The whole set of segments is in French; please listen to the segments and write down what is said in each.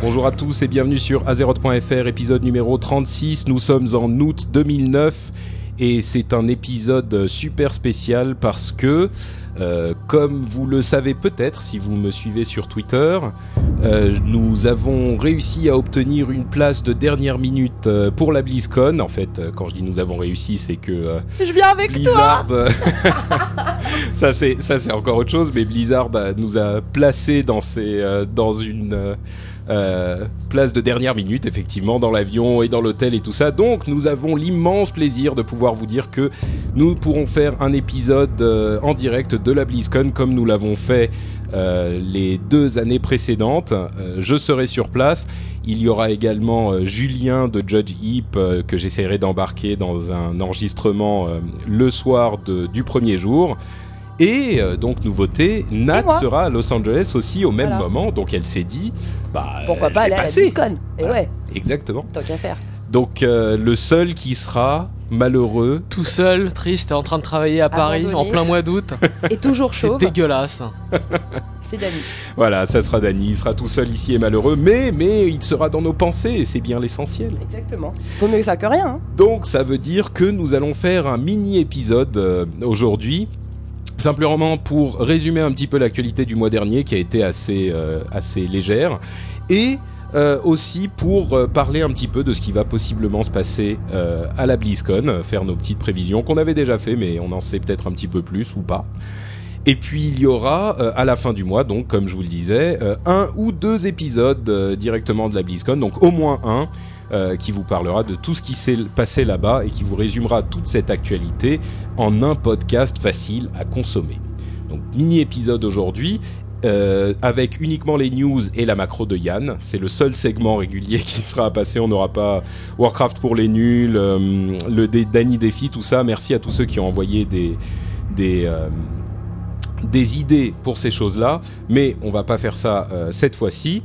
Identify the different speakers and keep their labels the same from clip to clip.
Speaker 1: Bonjour à tous et bienvenue sur azeroth.fr, épisode numéro 36. Nous sommes en août 2009 et c'est un épisode super spécial parce que, euh, comme vous le savez peut-être si vous me suivez sur Twitter, euh, nous avons réussi à obtenir une place de dernière minute euh, pour la BlizzCon. En fait, quand je dis nous avons réussi, c'est que
Speaker 2: Je viens avec
Speaker 1: Blizzard, euh, ça c'est ça c'est encore autre chose, mais Blizzard bah, nous a placé dans ces dans une euh, place de dernière minute, effectivement, dans l'avion et dans l'hôtel et tout ça. Donc, nous avons l'immense plaisir de pouvoir vous dire que nous pourrons faire un épisode euh, en direct de la BlizzCon comme nous l'avons fait euh, les deux années précédentes. Je serai sur place. Il y aura également Julien de Judge Heap que j'essaierai d'embarquer dans un enregistrement le soir du premier jour. Et euh, donc nouveauté, Nat sera à Los Angeles aussi au même
Speaker 2: Voilà.
Speaker 1: moment. Donc elle s'est dit, bah
Speaker 2: Pourquoi
Speaker 1: euh,
Speaker 2: pas
Speaker 1: je
Speaker 2: aller à la
Speaker 1: passer.
Speaker 2: BlizzCon Et
Speaker 1: Voilà.
Speaker 2: ouais,
Speaker 1: Exactement.
Speaker 2: tant qu'à faire.
Speaker 1: Donc euh, le seul qui sera malheureux,
Speaker 3: Tout seul, triste, en train de travailler à Paris
Speaker 2: Abandonné.
Speaker 3: en plein mois d'août.
Speaker 2: Et toujours
Speaker 3: C'est
Speaker 2: chauve,
Speaker 3: dégueulasse.
Speaker 2: c'est Dani.
Speaker 1: voilà, ça sera Dany. Il sera tout seul ici et malheureux, mais mais il sera dans nos pensées et c'est bien l'essentiel.
Speaker 2: Exactement. Vaut mieux ça que rien. Hein.
Speaker 1: Donc ça veut dire que nous allons faire un mini épisode euh, aujourd'hui. Simplement pour résumer un petit peu l'actualité du mois dernier qui a été assez, euh, assez légère. Et euh, aussi pour euh, parler un petit peu de ce qui va possiblement se passer à la BlizzCon, faire nos petites prévisions qu'on avait déjà fait mais on en sait peut-être un petit peu plus ou pas. Et puis il y aura à la fin du mois, donc comme je vous le disais, un ou deux épisodes directement de la BlizzCon, donc au moins un, euh, qui vous parlera de tout ce qui s'est passé là-bas et qui vous résumera toute cette actualité en un podcast facile à consommer. Donc mini épisode aujourd'hui. euh, avec uniquement les news et la macro de Yann. C'est le seul segment régulier qui sera à passer. On n'aura pas Warcraft pour les nuls, euh, le dé- Danny Défi, tout ça. Merci à tous ceux qui ont envoyé des, des, idées pour ces choses-là, mais on va pas faire ça cette fois-ci.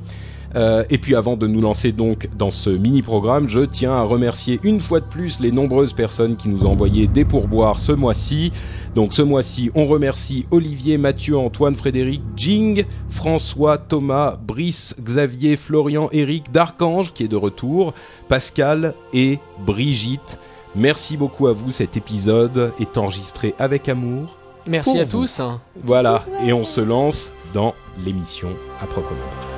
Speaker 1: Euh, et puis avant de nous lancer donc dans ce mini-programme, je tiens à remercier une fois de plus les nombreuses personnes qui nous ont envoyé des pourboires ce mois-ci. Donc ce mois-ci, on remercie Olivier, Mathieu, Antoine, Frédéric, Jing, François, Thomas, Brice, Xavier, Florian, Eric, D'Archange qui est de retour, Pascal et Brigitte. Merci beaucoup à vous, cet épisode est enregistré avec amour.
Speaker 3: Merci à
Speaker 1: vous.
Speaker 3: tous.
Speaker 1: Voilà, et on se lance dans l'émission à proprement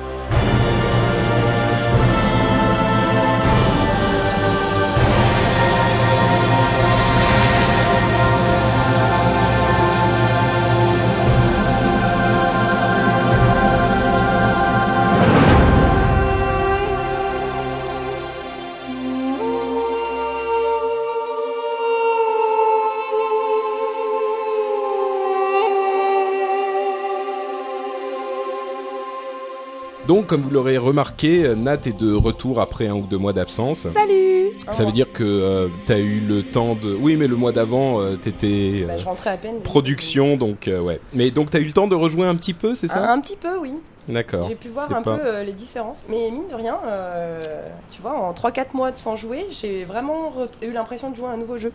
Speaker 1: Donc, comme vous l'aurez remarqué, Nat est de retour après un ou deux mois d'absence.
Speaker 2: Salut
Speaker 1: Ça veut dire que euh, t'as eu le temps de. Oui, mais le mois d'avant, euh, t'étais
Speaker 2: Bah,
Speaker 1: euh,
Speaker 2: Je rentrais à peine.
Speaker 1: production, donc euh, ouais. Mais donc t'as eu le temps de rejouer un petit peu, c'est ça?
Speaker 2: Un petit peu, oui.
Speaker 1: D'accord.
Speaker 2: J'ai pu voir un
Speaker 1: pas-
Speaker 2: peu euh, les différences. Mais mine de rien, euh, tu vois, en 3-4 mois de sans jouer, j'ai vraiment eu l'impression de jouer à un nouveau jeu.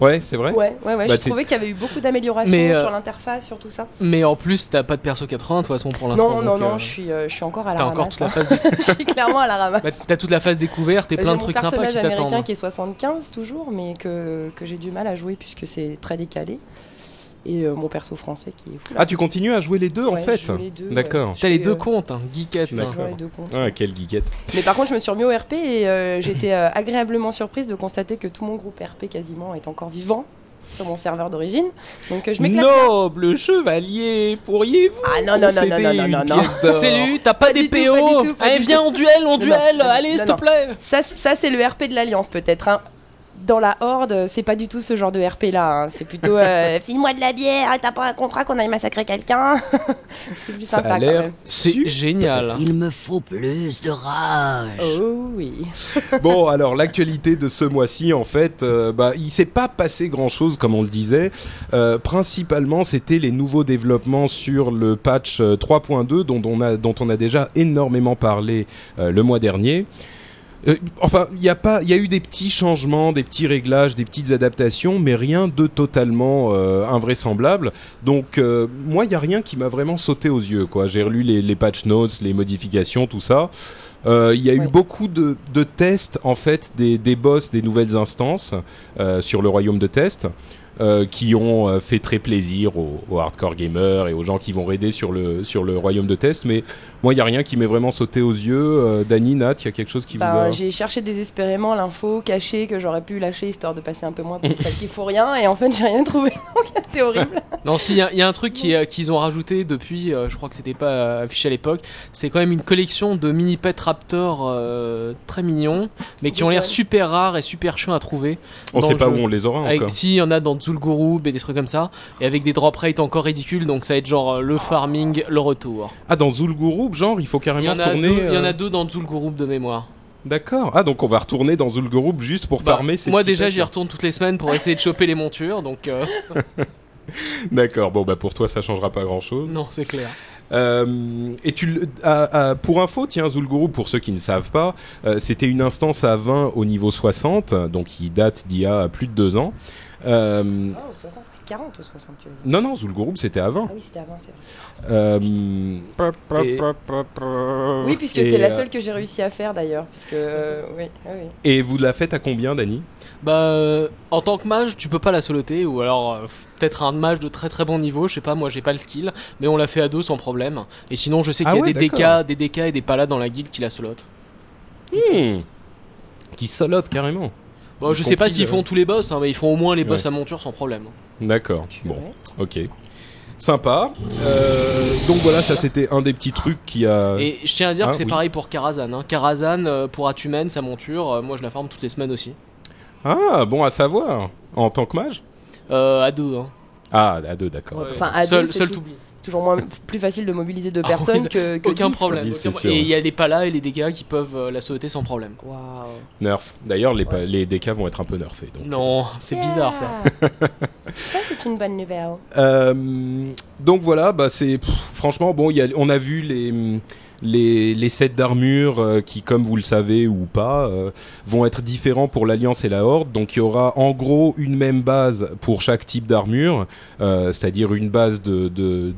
Speaker 1: Ouais, c'est vrai.
Speaker 2: Ouais, ouais, ouais.
Speaker 1: Bah,
Speaker 2: j'ai
Speaker 1: t'es-
Speaker 2: trouvé qu'il y avait eu beaucoup d'améliorations
Speaker 3: euh,
Speaker 2: sur l'interface, sur tout ça.
Speaker 3: Mais en plus, t'as pas de perso 80 de toute façon pour l'instant.
Speaker 2: Non, non, non,
Speaker 3: euh,
Speaker 2: je suis, euh, je suis encore à la
Speaker 3: T'as
Speaker 2: ramasse.
Speaker 3: encore toute la
Speaker 2: hein.
Speaker 3: phase.
Speaker 2: Je suis clairement à la ramasse.
Speaker 3: Bah, t'as toute la phase découverte et
Speaker 2: J'ai
Speaker 3: plein de trucs sympas
Speaker 2: personnage
Speaker 3: qui
Speaker 2: américain
Speaker 3: t'attendent.
Speaker 2: qui est 75 toujours, mais que, que j'ai du mal à jouer puisque c'est très décalé. Et euh, mon perso français qui est fou.
Speaker 1: Ah, tu continues à jouer les deux en
Speaker 2: Ouais,
Speaker 1: fait
Speaker 2: je joue les deux,
Speaker 1: D'accord.
Speaker 2: ouais.
Speaker 3: T'as les deux
Speaker 2: euh,
Speaker 3: comptes, hein, geekette.
Speaker 2: je
Speaker 1: D'accord.
Speaker 2: joue les deux comptes.
Speaker 1: Ah, quelle geekette.
Speaker 2: Mais par contre, je me suis remis au RP et euh, j'étais euh, agréablement surprise de constater que tout mon groupe RP quasiment est encore vivant. sur mon serveur d'origine. Donc euh, je m'éclate. bien.
Speaker 1: Noble chevalier, pourriez-vous
Speaker 2: Ah, non, non, non, non, non, non, non.
Speaker 3: Salut, t'as pas,
Speaker 2: Pas
Speaker 3: des
Speaker 2: tout,
Speaker 3: PO
Speaker 2: pas du tout, pas
Speaker 3: Allez, viens en duel, en
Speaker 2: Non,
Speaker 3: duel
Speaker 2: non, non,
Speaker 3: Allez,
Speaker 2: non,
Speaker 3: s'il te
Speaker 2: non.
Speaker 3: plaît
Speaker 2: Ça, ça c'est le RP de l'Alliance peut-être. hein. Dans la Horde, c'est pas du tout ce genre de RP là. hein. C'est plutôt euh, file-moi de la bière, t'as pas un contrat qu'on aille massacrer quelqu'un. c'est plus
Speaker 1: Ça
Speaker 2: sympa
Speaker 1: a
Speaker 2: quand
Speaker 1: l'air
Speaker 2: même.
Speaker 3: C'est génial.
Speaker 4: Il me faut plus de rage.
Speaker 2: Oh oui.
Speaker 1: Bon, alors l'actualité de ce mois-ci, en fait, euh, bah, il s'est pas passé grand-chose, comme on le disait. Euh, principalement, c'était les nouveaux développements sur le patch euh, 3.2, dont on a dont on a déjà énormément parlé euh, le mois dernier. Euh, enfin, il y a pas, il y a eu des petits changements, des petits réglages, des petites adaptations, mais rien de totalement euh, invraisemblable. Donc, euh, moi, il y a rien qui m'a vraiment sauté aux yeux. Quoi, j'ai relu les, les patch notes, les modifications, tout ça. Il y a eu beaucoup de, de tests en fait des, des boss des nouvelles instances sur le royaume de test euh, qui ont euh, fait très plaisir aux, aux hardcore gamers et aux gens qui vont raider sur le sur le royaume de test. Mais moi, il y a rien qui m'est vraiment sauté aux yeux. Euh, Dany, Nat, il y a quelque chose qui vous
Speaker 2: Bah,
Speaker 1: a
Speaker 2: J'ai cherché désespérément l'info cachée que j'aurais pu lâcher histoire de passer un peu moins pour celle qui faut rien et en fait j'ai rien trouvé donc c'est horrible.
Speaker 3: Non, si, il y, a- il y a un truc qui, euh, qu'ils ont rajouté depuis, euh, je crois que c'était pas euh, affiché à l'époque, c'est quand même une collection de mini pet raptor euh, très mignons, mais qui ont l'air super rares et super chiants à trouver.
Speaker 1: On sait pas
Speaker 3: jeu.
Speaker 1: où on les aura
Speaker 3: Avec,
Speaker 1: encore.
Speaker 3: si, il y en a dans Zul'Gurub et des trucs comme ça, et avec des drop rates encore ridicules, donc ça va être genre le farming, le retour.
Speaker 1: Ah, dans Zul'Gurub, genre, il faut
Speaker 3: Il
Speaker 1: carrément retourner.
Speaker 3: deux, il y en
Speaker 1: euh,
Speaker 3: a deux dans Zul'Gurub de mémoire.
Speaker 1: D'accord. Ah, donc on va retourner dans Zul'Gurub juste pour
Speaker 3: Bah,
Speaker 1: farmer ces
Speaker 3: moi déjà j'y retourne toutes les semaines pour essayer de choper les montures, donc euh,
Speaker 1: D'accord. Bon, bah pour toi, ça changera pas grand-chose.
Speaker 3: non c'est clair.
Speaker 1: Euh, et tu, le- à- à- pour info, tiens, Zul'Gurub, pour ceux qui ne savent pas, euh, c'était une instance à 20 au niveau 60, donc qui date d'il y a plus de deux ans. Euh,
Speaker 2: Oh, 60, 40 ou 60 tu veux dire.
Speaker 1: non, non, Zul'Gurub, c'était à 20.
Speaker 2: Ah oui c'était avant c'est vrai.
Speaker 1: Euh, Et-
Speaker 2: Oui puisque c'est la
Speaker 1: euh,
Speaker 2: seule que j'ai réussi à faire d'ailleurs puisque euh, oui, oui,
Speaker 1: et vous la faites à combien, Dany?
Speaker 3: Bah, euh, en tant que mage, tu peux pas la soloter, ou alors euh, peut-être un mage de très très bon niveau, je sais pas, moi j'ai pas le skill, mais on l'a fait à deux sans problème. Et sinon, je sais
Speaker 1: Ah
Speaker 3: qu'il y a
Speaker 1: ouais,
Speaker 3: des. DK, des DK et des palas dans la guilde qui la solotent.
Speaker 1: Hmm. Qui solote carrément.
Speaker 3: Bon, je sais pas s'ils font tous les boss, hein, mais ils font au moins les boss
Speaker 1: Ouais.
Speaker 3: à monture sans problème.
Speaker 1: D'accord. Bon, ok. Sympa. Euh, donc voilà, ça c'était un des petits trucs qui a.
Speaker 3: Et je tiens à dire
Speaker 1: Ah,
Speaker 3: que c'est
Speaker 1: oui.
Speaker 3: pareil pour Karazhan. Hein. Karazhan, euh, pour Atumen, sa monture, euh, moi je la forme toutes les semaines aussi.
Speaker 1: Ah, bon à savoir. En tant que mage?
Speaker 3: Euh, à deux, hein.
Speaker 1: Ah, à deux, d'accord.
Speaker 3: Ouais.
Speaker 2: Enfin, à
Speaker 3: seul
Speaker 2: deux, c'est
Speaker 3: seul
Speaker 2: tout-. Toujours moins plus facile de mobiliser deux
Speaker 3: Ah,
Speaker 2: personnes
Speaker 3: oui,
Speaker 2: que, que
Speaker 3: Aucun
Speaker 2: 10.
Speaker 3: problème. aucun
Speaker 1: sûr.
Speaker 3: Et il y a les palas et les dégâts qui peuvent euh, la sauter sans problème.
Speaker 2: Waouh.
Speaker 1: Nerf. D'ailleurs, les, pa- les DK vont être un peu nerfés. Donc.
Speaker 3: Non, c'est bizarre ça.
Speaker 2: ça c'est une bonne nouvelle.
Speaker 1: Euh, donc voilà, bah c'est franchement bon. il Y a, on a vu les les, sets d'armure euh, qui, comme vous le savez ou pas, euh, vont être différents pour l'Alliance et la Horde. Donc il y aura en gros une même base pour chaque type d'armure, euh, c'est-à-dire une base de,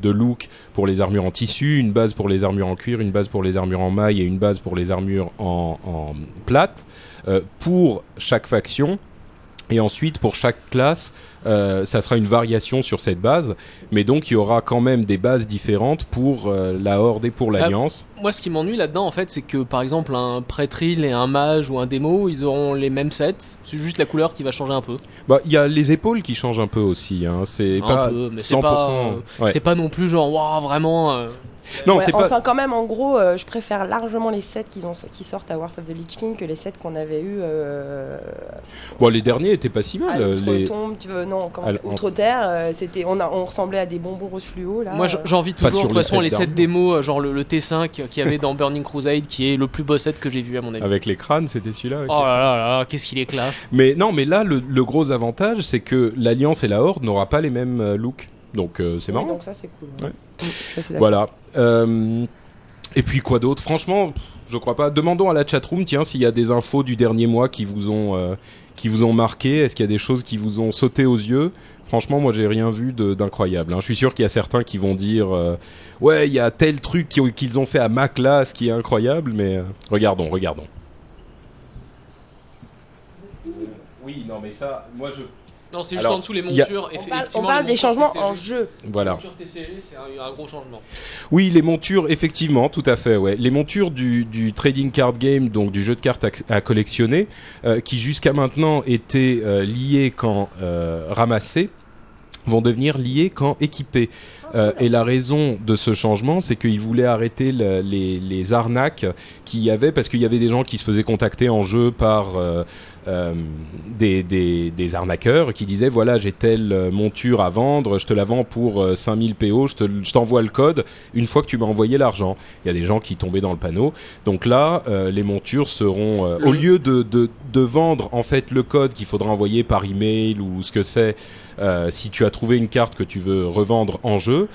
Speaker 1: look pour les armures en tissu, une base pour les armures en cuir, une base pour les armures en maille et une base pour les armures en, en plate pour chaque faction. Et ensuite, pour chaque classe, euh, ça sera une variation sur cette base, mais donc il y aura quand même des bases différentes pour euh, la Horde et pour l'Alliance.
Speaker 3: Moi, ce qui m'ennuie là-dedans, en fait, c'est que par exemple, un prêtril et un mage ou un démo, ils auront les mêmes sets. C'est juste la couleur qui va changer un peu.
Speaker 1: Bah, il y a les épaules qui changent un peu aussi. Hein. C'est pas
Speaker 3: peu, mais c'est
Speaker 1: 100%.
Speaker 3: pas, euh,
Speaker 1: ouais.
Speaker 3: C'est pas non plus genre, waouh, vraiment. Euh,
Speaker 1: Non,
Speaker 2: Ouais,
Speaker 1: c'est pas.
Speaker 2: enfin, quand même, en gros, euh, je préfère largement les sets qu'ils ont, qui sortent à Wars of the Lich King que les sets qu'on avait eu euh,
Speaker 1: Bon, les derniers étaient pas si mal. euh, les...
Speaker 2: Outre-Tombe, tu veux- non, comment
Speaker 1: À
Speaker 2: c'est-
Speaker 1: l-
Speaker 2: Outre-Terre. euh, c'était, on, a, on ressemblait à des bonbons rose fluo là.
Speaker 3: Moi,
Speaker 2: euh.
Speaker 3: j'envie toujours, de toute façon,
Speaker 1: set
Speaker 3: les sets euh, genre le, le T5 qu'il y avait dans Burning Crusade, qui est le plus beau set que j'ai vu à mon avis.
Speaker 1: Avec les crânes, c'était celui-là.
Speaker 3: Oh là là là, qu'est-ce qu'il est classe.
Speaker 1: Mais non, mais là, le, le gros avantage, c'est que l'Alliance et la Horde n'aura pas les mêmes euh, looks. Donc euh, c'est
Speaker 2: Oui,
Speaker 1: marrant.
Speaker 2: donc ça, c'est cool.
Speaker 1: Ouais.
Speaker 2: Mm.
Speaker 1: Voilà. Euh, et puis quoi d'autre? Franchement, pff, je crois pas. Demandons à la chatroom, tiens, s'il y a des infos du dernier mois qui vous ont euh, qui vous ont marqué. Est-ce qu'il y a des choses qui vous ont sauté aux yeux? Franchement, moi, j'ai rien vu de- d'incroyable. hein. Je suis sûr qu'il y a certains qui vont dire, euh, ouais, il y a tel truc qui- qu'ils ont fait à ma classe qui est incroyable, mais euh, regardons, regardons. Oui, non, mais ça, moi, je
Speaker 3: Non, c'est juste
Speaker 1: Alors,
Speaker 3: en dessous les
Speaker 1: a-
Speaker 3: montures.
Speaker 2: On parle, on des changements
Speaker 3: TCG.
Speaker 2: en jeu.
Speaker 1: Voilà.
Speaker 3: Les montures TCG, c'est un, un gros changement.
Speaker 1: Oui, les montures, effectivement, tout à fait. Ouais, les montures du, du trading card game, donc du jeu de cartes à, à collectionner, euh, qui jusqu'à maintenant étaient euh, liées quand euh, ramassées, vont devenir liées quand équipées. Euh, et la raison de ce changement, c'est qu'ils voulaient arrêter le- les, les arnaques qu'il y avait, parce qu'il y avait des gens qui se faisaient contacter en jeu par euh, euh, des, des, des arnaqueurs qui disaient voilà j'ai telle euh, monture à vendre, je te la vends pour euh, 5000 PO, je te- je t'envoie le code une fois que tu m'as envoyé l'argent. Il y a des gens qui tombaient dans le panneau. Donc là, euh, les montures seront euh, au lieu de, de, de vendre en fait le code qu'il faudra envoyer par email ou ce que c'est euh, si tu as trouvé une carte que tu veux revendre en jeu.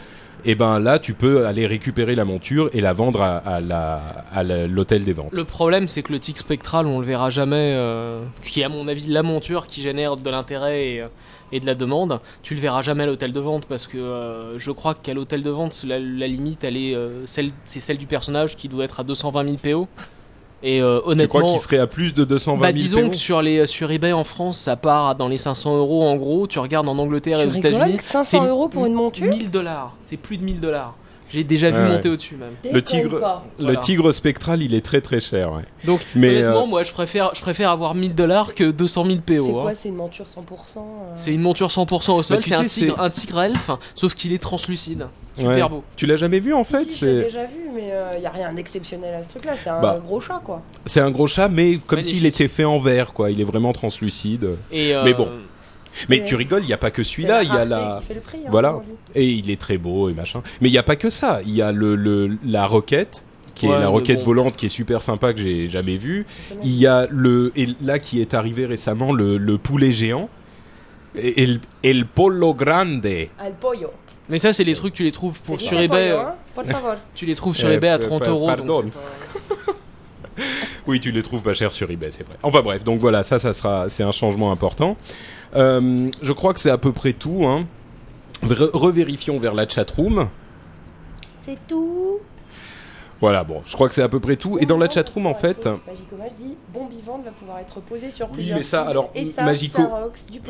Speaker 1: Et ben là, tu peux aller récupérer la monture et la vendre à, l'hôtel des ventes.
Speaker 3: Le problème, c'est que le tic spectral, on le verra jamais, euh, qui est à mon avis la monture qui génère de l'intérêt et, euh, et de la demande. Tu le verras jamais à l'hôtel de vente parce que euh, je crois qu'à l'hôtel de vente, la, la limite, elle est, celle, c'est celle du personnage qui doit être à 220 000 PO. Et euh,
Speaker 1: Tu crois
Speaker 3: honnêtement,
Speaker 1: qu'il serait à plus de 220
Speaker 3: bah
Speaker 1: 000
Speaker 3: disons que sur les sur eBay en France, ça part dans les 500 euros en gros. Tu regardes en Angleterre et aux États-Unis,
Speaker 2: rigoles 500
Speaker 3: c'est
Speaker 2: euros pour une monture
Speaker 3: 1000 dollars. C'est plus de 1000 dollars. J'ai déjà vu
Speaker 1: Ouais,
Speaker 3: monter
Speaker 1: ouais.
Speaker 3: au-dessus même.
Speaker 1: Le tigre-. Le tigre spectral, il est très très cher. ouais.
Speaker 3: Donc
Speaker 1: Mais,
Speaker 3: honnêtement,
Speaker 1: euh,
Speaker 3: moi je préfère je préfère avoir 1000 dollars que 200 000
Speaker 2: C'est
Speaker 3: PO.
Speaker 2: quoi
Speaker 3: hein.
Speaker 2: C'est une monture 100% euh,
Speaker 3: C'est une monture 100% au sol,
Speaker 1: Bah, tu
Speaker 3: c'est un tigre,
Speaker 1: c'est-
Speaker 3: un tigre elfe, sauf qu'il est translucide. Super
Speaker 1: Ouais.
Speaker 3: beau.
Speaker 1: Tu l'as jamais vu en
Speaker 2: Si,
Speaker 1: fait
Speaker 2: si, je l'ai
Speaker 1: C'est
Speaker 2: déjà vu, mais il n'y a rien d'exceptionnel à ce truc-là. C'est un
Speaker 1: Bah.
Speaker 2: gros chat, quoi.
Speaker 1: c'est un gros chat, mais comme s'il était fait en verre, quoi. Il est vraiment translucide.
Speaker 3: Et, euh,
Speaker 1: Mais bon. Mais tu rigoles, il n'y a pas que celui-là. Il y a la
Speaker 2: qui fait le prix, hein,
Speaker 1: Voilà. et il est très beau et machin. Mais il n'y a pas que ça. Il y a le, le la roquette qui est la roquette
Speaker 3: bon.
Speaker 1: volante qui est super sympa que j'ai jamais vue. Il y a le et là qui est arrivé récemment le, le poulet géant. Et, et le, et le pollo grande.
Speaker 2: Ah, pollo.
Speaker 3: Mais ça, c'est les trucs, tu les trouves pour, sur eBay.
Speaker 2: pollo,
Speaker 3: euh,
Speaker 2: hein, por favor.
Speaker 3: Tu les trouves sur
Speaker 1: Euh,
Speaker 3: eBay à
Speaker 1: euh,
Speaker 3: 30
Speaker 1: pa-
Speaker 3: euros.
Speaker 1: pardon.
Speaker 3: donc
Speaker 1: Oui, tu les trouves pas chers sur eBay, c'est vrai. Enfin bref, donc voilà, ça, ça sera, c'est un changement important. Euh, je crois que c'est à peu près tout. Hein. Re- revérifions vers la chatroom.
Speaker 2: C'est tout.
Speaker 1: Voilà, bon, je crois que c'est à peu près tout. Et dans la chatroom, en fait,
Speaker 2: Magico Mage dit Bombe vivante va pouvoir être posée sur
Speaker 1: Oui,
Speaker 2: plusieurs
Speaker 1: mais ça,
Speaker 2: cibles,
Speaker 1: alors,
Speaker 2: et ça,
Speaker 1: Magico-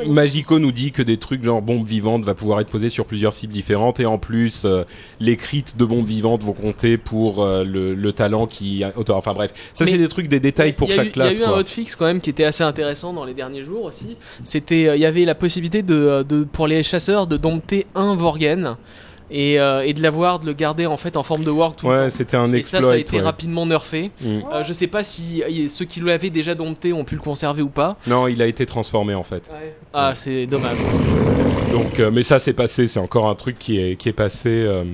Speaker 2: du.
Speaker 1: Magico nous dit que des trucs genre bombe vivante va pouvoir être posé sur plusieurs cibles différentes. Et en plus, euh, les crits de bombe vivante vont compter pour euh, le, le talent qui. Enfin bref, ça c'est des trucs, des détails pour chaque
Speaker 3: eu-
Speaker 1: classe.
Speaker 3: Il y a eu un
Speaker 1: quoi.
Speaker 3: hotfix quand même qui était assez intéressant dans les derniers jours aussi. C'était, euh, il y avait la possibilité de, de pour les chasseurs de dompter un Vorgen et, euh, et de l'avoir, de le garder en fait en forme de Warg tout le
Speaker 1: Ouais,
Speaker 3: temps.
Speaker 1: c'était un
Speaker 3: Et
Speaker 1: exploit.
Speaker 3: ça, ça a été
Speaker 1: ouais.
Speaker 3: rapidement nerfé.
Speaker 1: Mm.
Speaker 3: Euh, je sais pas si euh, ceux qui l'avaient déjà dompté ont pu le conserver ou pas.
Speaker 1: Non, il a été transformé en fait.
Speaker 3: Ah, c'est dommage.
Speaker 1: Donc, euh, mais ça c'est passé, c'est encore un truc qui est, qui est passé euh,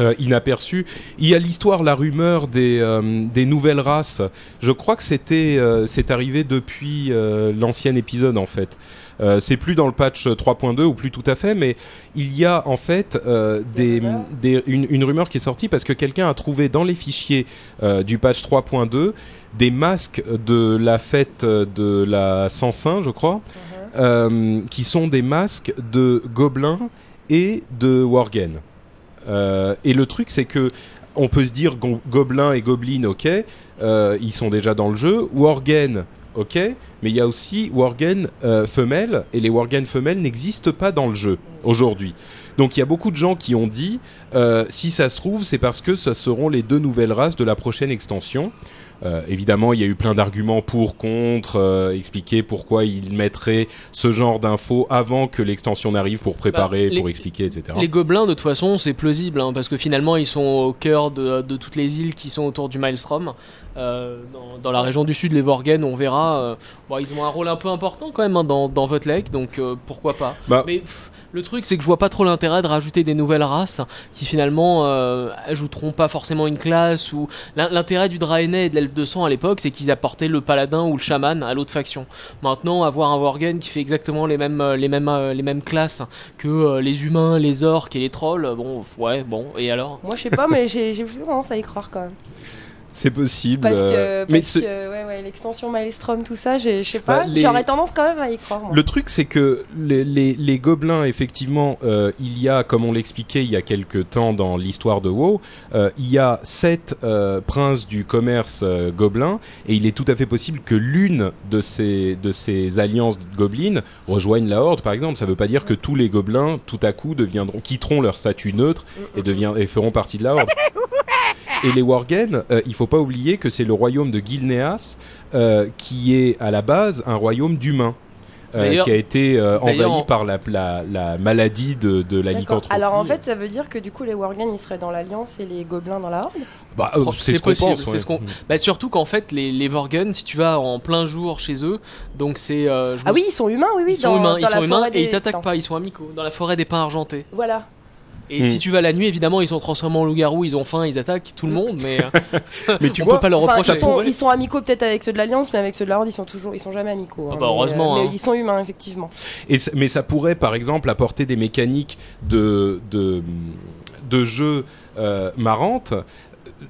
Speaker 1: euh, inaperçu. Il y a l'histoire, la rumeur des, euh, des nouvelles races. Je crois que c'était, euh, c'est arrivé depuis euh, l'ancien épisode en fait. Euh, c'est plus dans le patch 3.2 ou plus tout à fait, mais il y a en fait euh,
Speaker 2: Des
Speaker 1: des, une, une rumeur qui est sortie parce que quelqu'un a trouvé dans les fichiers euh, du patch 3.2 des masques de la fête de la Sansin, je crois, euh, qui sont des masques de gobelins et de worgen. Et le truc, c'est que on peut se dire go- gobelins et gobelines, ok, ils sont déjà dans le jeu. Worgen, ok, mais il y a aussi worgen euh, femelles et les worgen femelles n'existent pas dans le jeu aujourd'hui. Donc il y a beaucoup de gens qui ont dit, euh, si ça se trouve, c'est parce que ce seront les deux nouvelles races de la prochaine extension. Euh, évidemment, il y a eu plein d'arguments pour, contre, euh, expliquer pourquoi ils mettraient ce genre d'infos avant que l'extension n'arrive pour préparer,
Speaker 3: Bah, les-
Speaker 1: pour expliquer, etc.
Speaker 3: Les gobelins, de toute façon, c'est plausible, hein, parce que finalement, ils sont au cœur de, de toutes les îles qui sont autour du Maelstrom. Euh, dans, dans la région du sud, les Vorgen, on verra. euh, bon, ils ont un rôle un peu important quand même hein, dans, dans votre lake, donc euh, pourquoi pas.
Speaker 1: Bah-
Speaker 3: Mais pff, le truc, c'est que je vois pas trop l'intérêt de rajouter des nouvelles races qui finalement euh, ajouteront pas forcément une classe. ou L'in- L'intérêt du Draenei et de l'Elfe de sang à l'époque, c'est qu'ils apportaient le paladin ou le chaman à l'autre faction. Maintenant, avoir un Worgen qui fait exactement les mêmes, euh, les mêmes, euh, les mêmes classes que euh, les humains, les orques et les trolls, bon, ouais, bon, et alors?
Speaker 2: Moi, je sais pas, mais j'ai plutôt tendance à y croire quand même.
Speaker 1: C'est possible.
Speaker 2: Parce
Speaker 1: euh,
Speaker 2: que. Parce ouais, ouais, l'extension Maelstrom, tout ça, je sais pas.
Speaker 1: Bah, les-
Speaker 2: J'aurais tendance quand même à y croire. moi.
Speaker 1: Le truc, c'est que les, les- les gobelins, effectivement, euh, il y a, comme on l'expliquait il y a quelques temps dans l'histoire de WoW, euh, il y a sept euh, princes du commerce gobelin, et il est tout à fait possible que l'une de ces, de ces alliances gobelines rejoigne la Horde, par exemple. Ça ne veut pas dire que tous les gobelins, tout à coup, deviendront, quitteront leur statut neutre et, devient, et feront partie de la Horde. Et les Worgen, euh, il faut pas oublier que c'est le royaume de Gilneas euh, qui est à la base un royaume d'humains. euh, qui a été euh, envahi
Speaker 3: en-
Speaker 1: par la, la, la maladie de, de la lycanthropie.
Speaker 2: Alors en fait, ça veut dire que du coup, les Worgen ils seraient dans l'Alliance et les Gobelins dans la Horde
Speaker 1: Bah, euh, c'est ce qu'on
Speaker 3: possible,
Speaker 1: pense.
Speaker 3: c'est
Speaker 1: ouais.
Speaker 3: ce qu'on- Bah surtout qu'en fait les, les Vorgen, si tu vas en plein jour chez eux, donc c'est euh,
Speaker 2: Ah oui, ils sont humains, oui, oui.
Speaker 3: ils sont
Speaker 2: dans-
Speaker 3: humains,
Speaker 2: dans
Speaker 3: ils
Speaker 2: la
Speaker 3: sont humains et ils t'attaquent pas, ils sont amicaux dans la forêt des pins argentés.
Speaker 2: Voilà.
Speaker 3: Et
Speaker 1: Hmm.
Speaker 3: si tu vas la nuit, évidemment, ils sont transformés en loups-garous, ils ont faim, ils attaquent tout le monde, mais euh,
Speaker 1: Mais tu
Speaker 3: on
Speaker 1: vois,
Speaker 3: peut pas leur
Speaker 2: Enfin,
Speaker 3: reprocher.
Speaker 2: ils, sont, ils sont amicaux peut-être avec ceux de l'Alliance, mais avec ceux de la Horde, ils sont toujours, ils sont jamais amicaux.
Speaker 3: Ah
Speaker 2: hein,
Speaker 3: bah,
Speaker 2: mais,
Speaker 3: heureusement,
Speaker 2: mais
Speaker 3: hein.
Speaker 2: ils sont humains, effectivement.
Speaker 1: Et mais ça pourrait, par exemple, apporter des mécaniques de, de, de jeu euh, marrantes,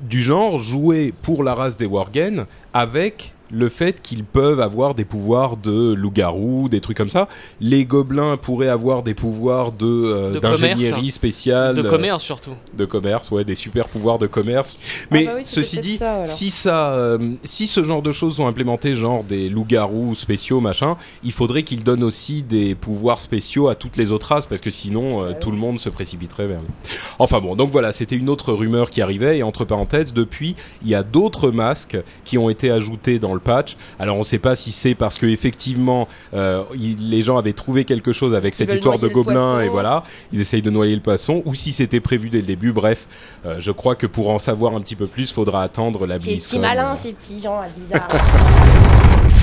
Speaker 1: du genre jouer pour la race des Worgen avec le fait qu'ils peuvent avoir des pouvoirs de loup-garou, des trucs comme ça. Les gobelins pourraient avoir des pouvoirs de euh,
Speaker 3: De
Speaker 1: d'ingénierie
Speaker 3: commerce.
Speaker 1: spéciale,
Speaker 3: de
Speaker 1: euh,
Speaker 3: commerce surtout.
Speaker 1: de commerce, ouais, des super pouvoirs de commerce. Mais
Speaker 2: bah oui, c'est
Speaker 1: ceci dit,
Speaker 2: ça,
Speaker 1: si ça, euh, si ce genre de choses sont implémentées, genre des loups-garous spéciaux, machin, il faudrait qu'ils donnent aussi des pouvoirs spéciaux à toutes les autres races, parce que sinon, euh,
Speaker 2: Ouais.
Speaker 1: tout le monde se précipiterait vers. les- Enfin bon, donc voilà, c'était une autre rumeur qui arrivait, et entre parenthèses, depuis, il y a d'autres masques qui ont été ajoutés dans le patch. Alors on ne sait pas si c'est parce que effectivement, euh, il- les gens avaient trouvé quelque chose avec cette histoire de gobelins, et voilà, ils essayent de noyer le poisson, ou si c'était prévu dès le début. Bref, euh, je crois que pour en savoir un petit peu plus, faudra attendre la
Speaker 2: C'est
Speaker 1: BlizzCon.
Speaker 2: si malin,
Speaker 1: euh.
Speaker 2: ces petits gens à bizarre.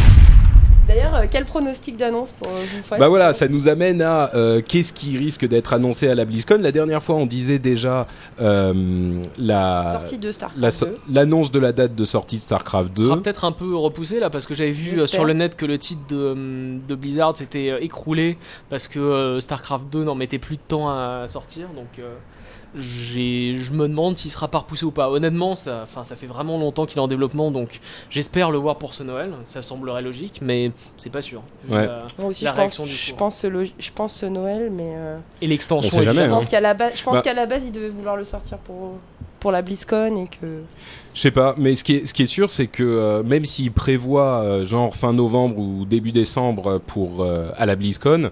Speaker 2: D'ailleurs, euh, quel pronostic d'annonce pour euh, vous
Speaker 1: Bah voilà, ça nous amène à euh, qu'est-ce qui risque d'être annoncé à la BlizzCon. La dernière fois, on disait déjà euh, la
Speaker 2: Sortie de StarCraft
Speaker 1: la so-
Speaker 2: 2.
Speaker 1: l'annonce de la date de sortie de StarCraft
Speaker 3: Ce sera
Speaker 1: 2.
Speaker 3: peut-être un peu repoussé là parce que j'avais vu
Speaker 2: J'espère.
Speaker 3: sur le net que le titre de, de Blizzard s'était écroulé parce que euh, StarCraft 2 n'en mettait plus de temps à sortir donc euh, je me demande s'il sera pas repoussé ou pas. Honnêtement, ça fait vraiment longtemps qu'il est en développement donc j'espère le voir pour ce Noël, ça semblerait logique mais c'est pas sûr. Vu
Speaker 1: Ouais.
Speaker 3: la-
Speaker 2: Moi aussi,
Speaker 3: la
Speaker 2: je
Speaker 3: réaction
Speaker 2: pense,
Speaker 3: du
Speaker 2: je pense, ce logi- je pense ce Noël, mais euh,
Speaker 3: Et l'extension
Speaker 2: je pense qu'à la base, je pense
Speaker 1: Bah.
Speaker 2: qu'à la base, ils devaient vouloir le sortir pour pour la BlizzCon et que
Speaker 1: Je sais pas, mais ce qui est, ce qui est sûr, c'est que euh, même s'ils prévoient euh, genre fin novembre ou début décembre pour euh, à la BlizzCon,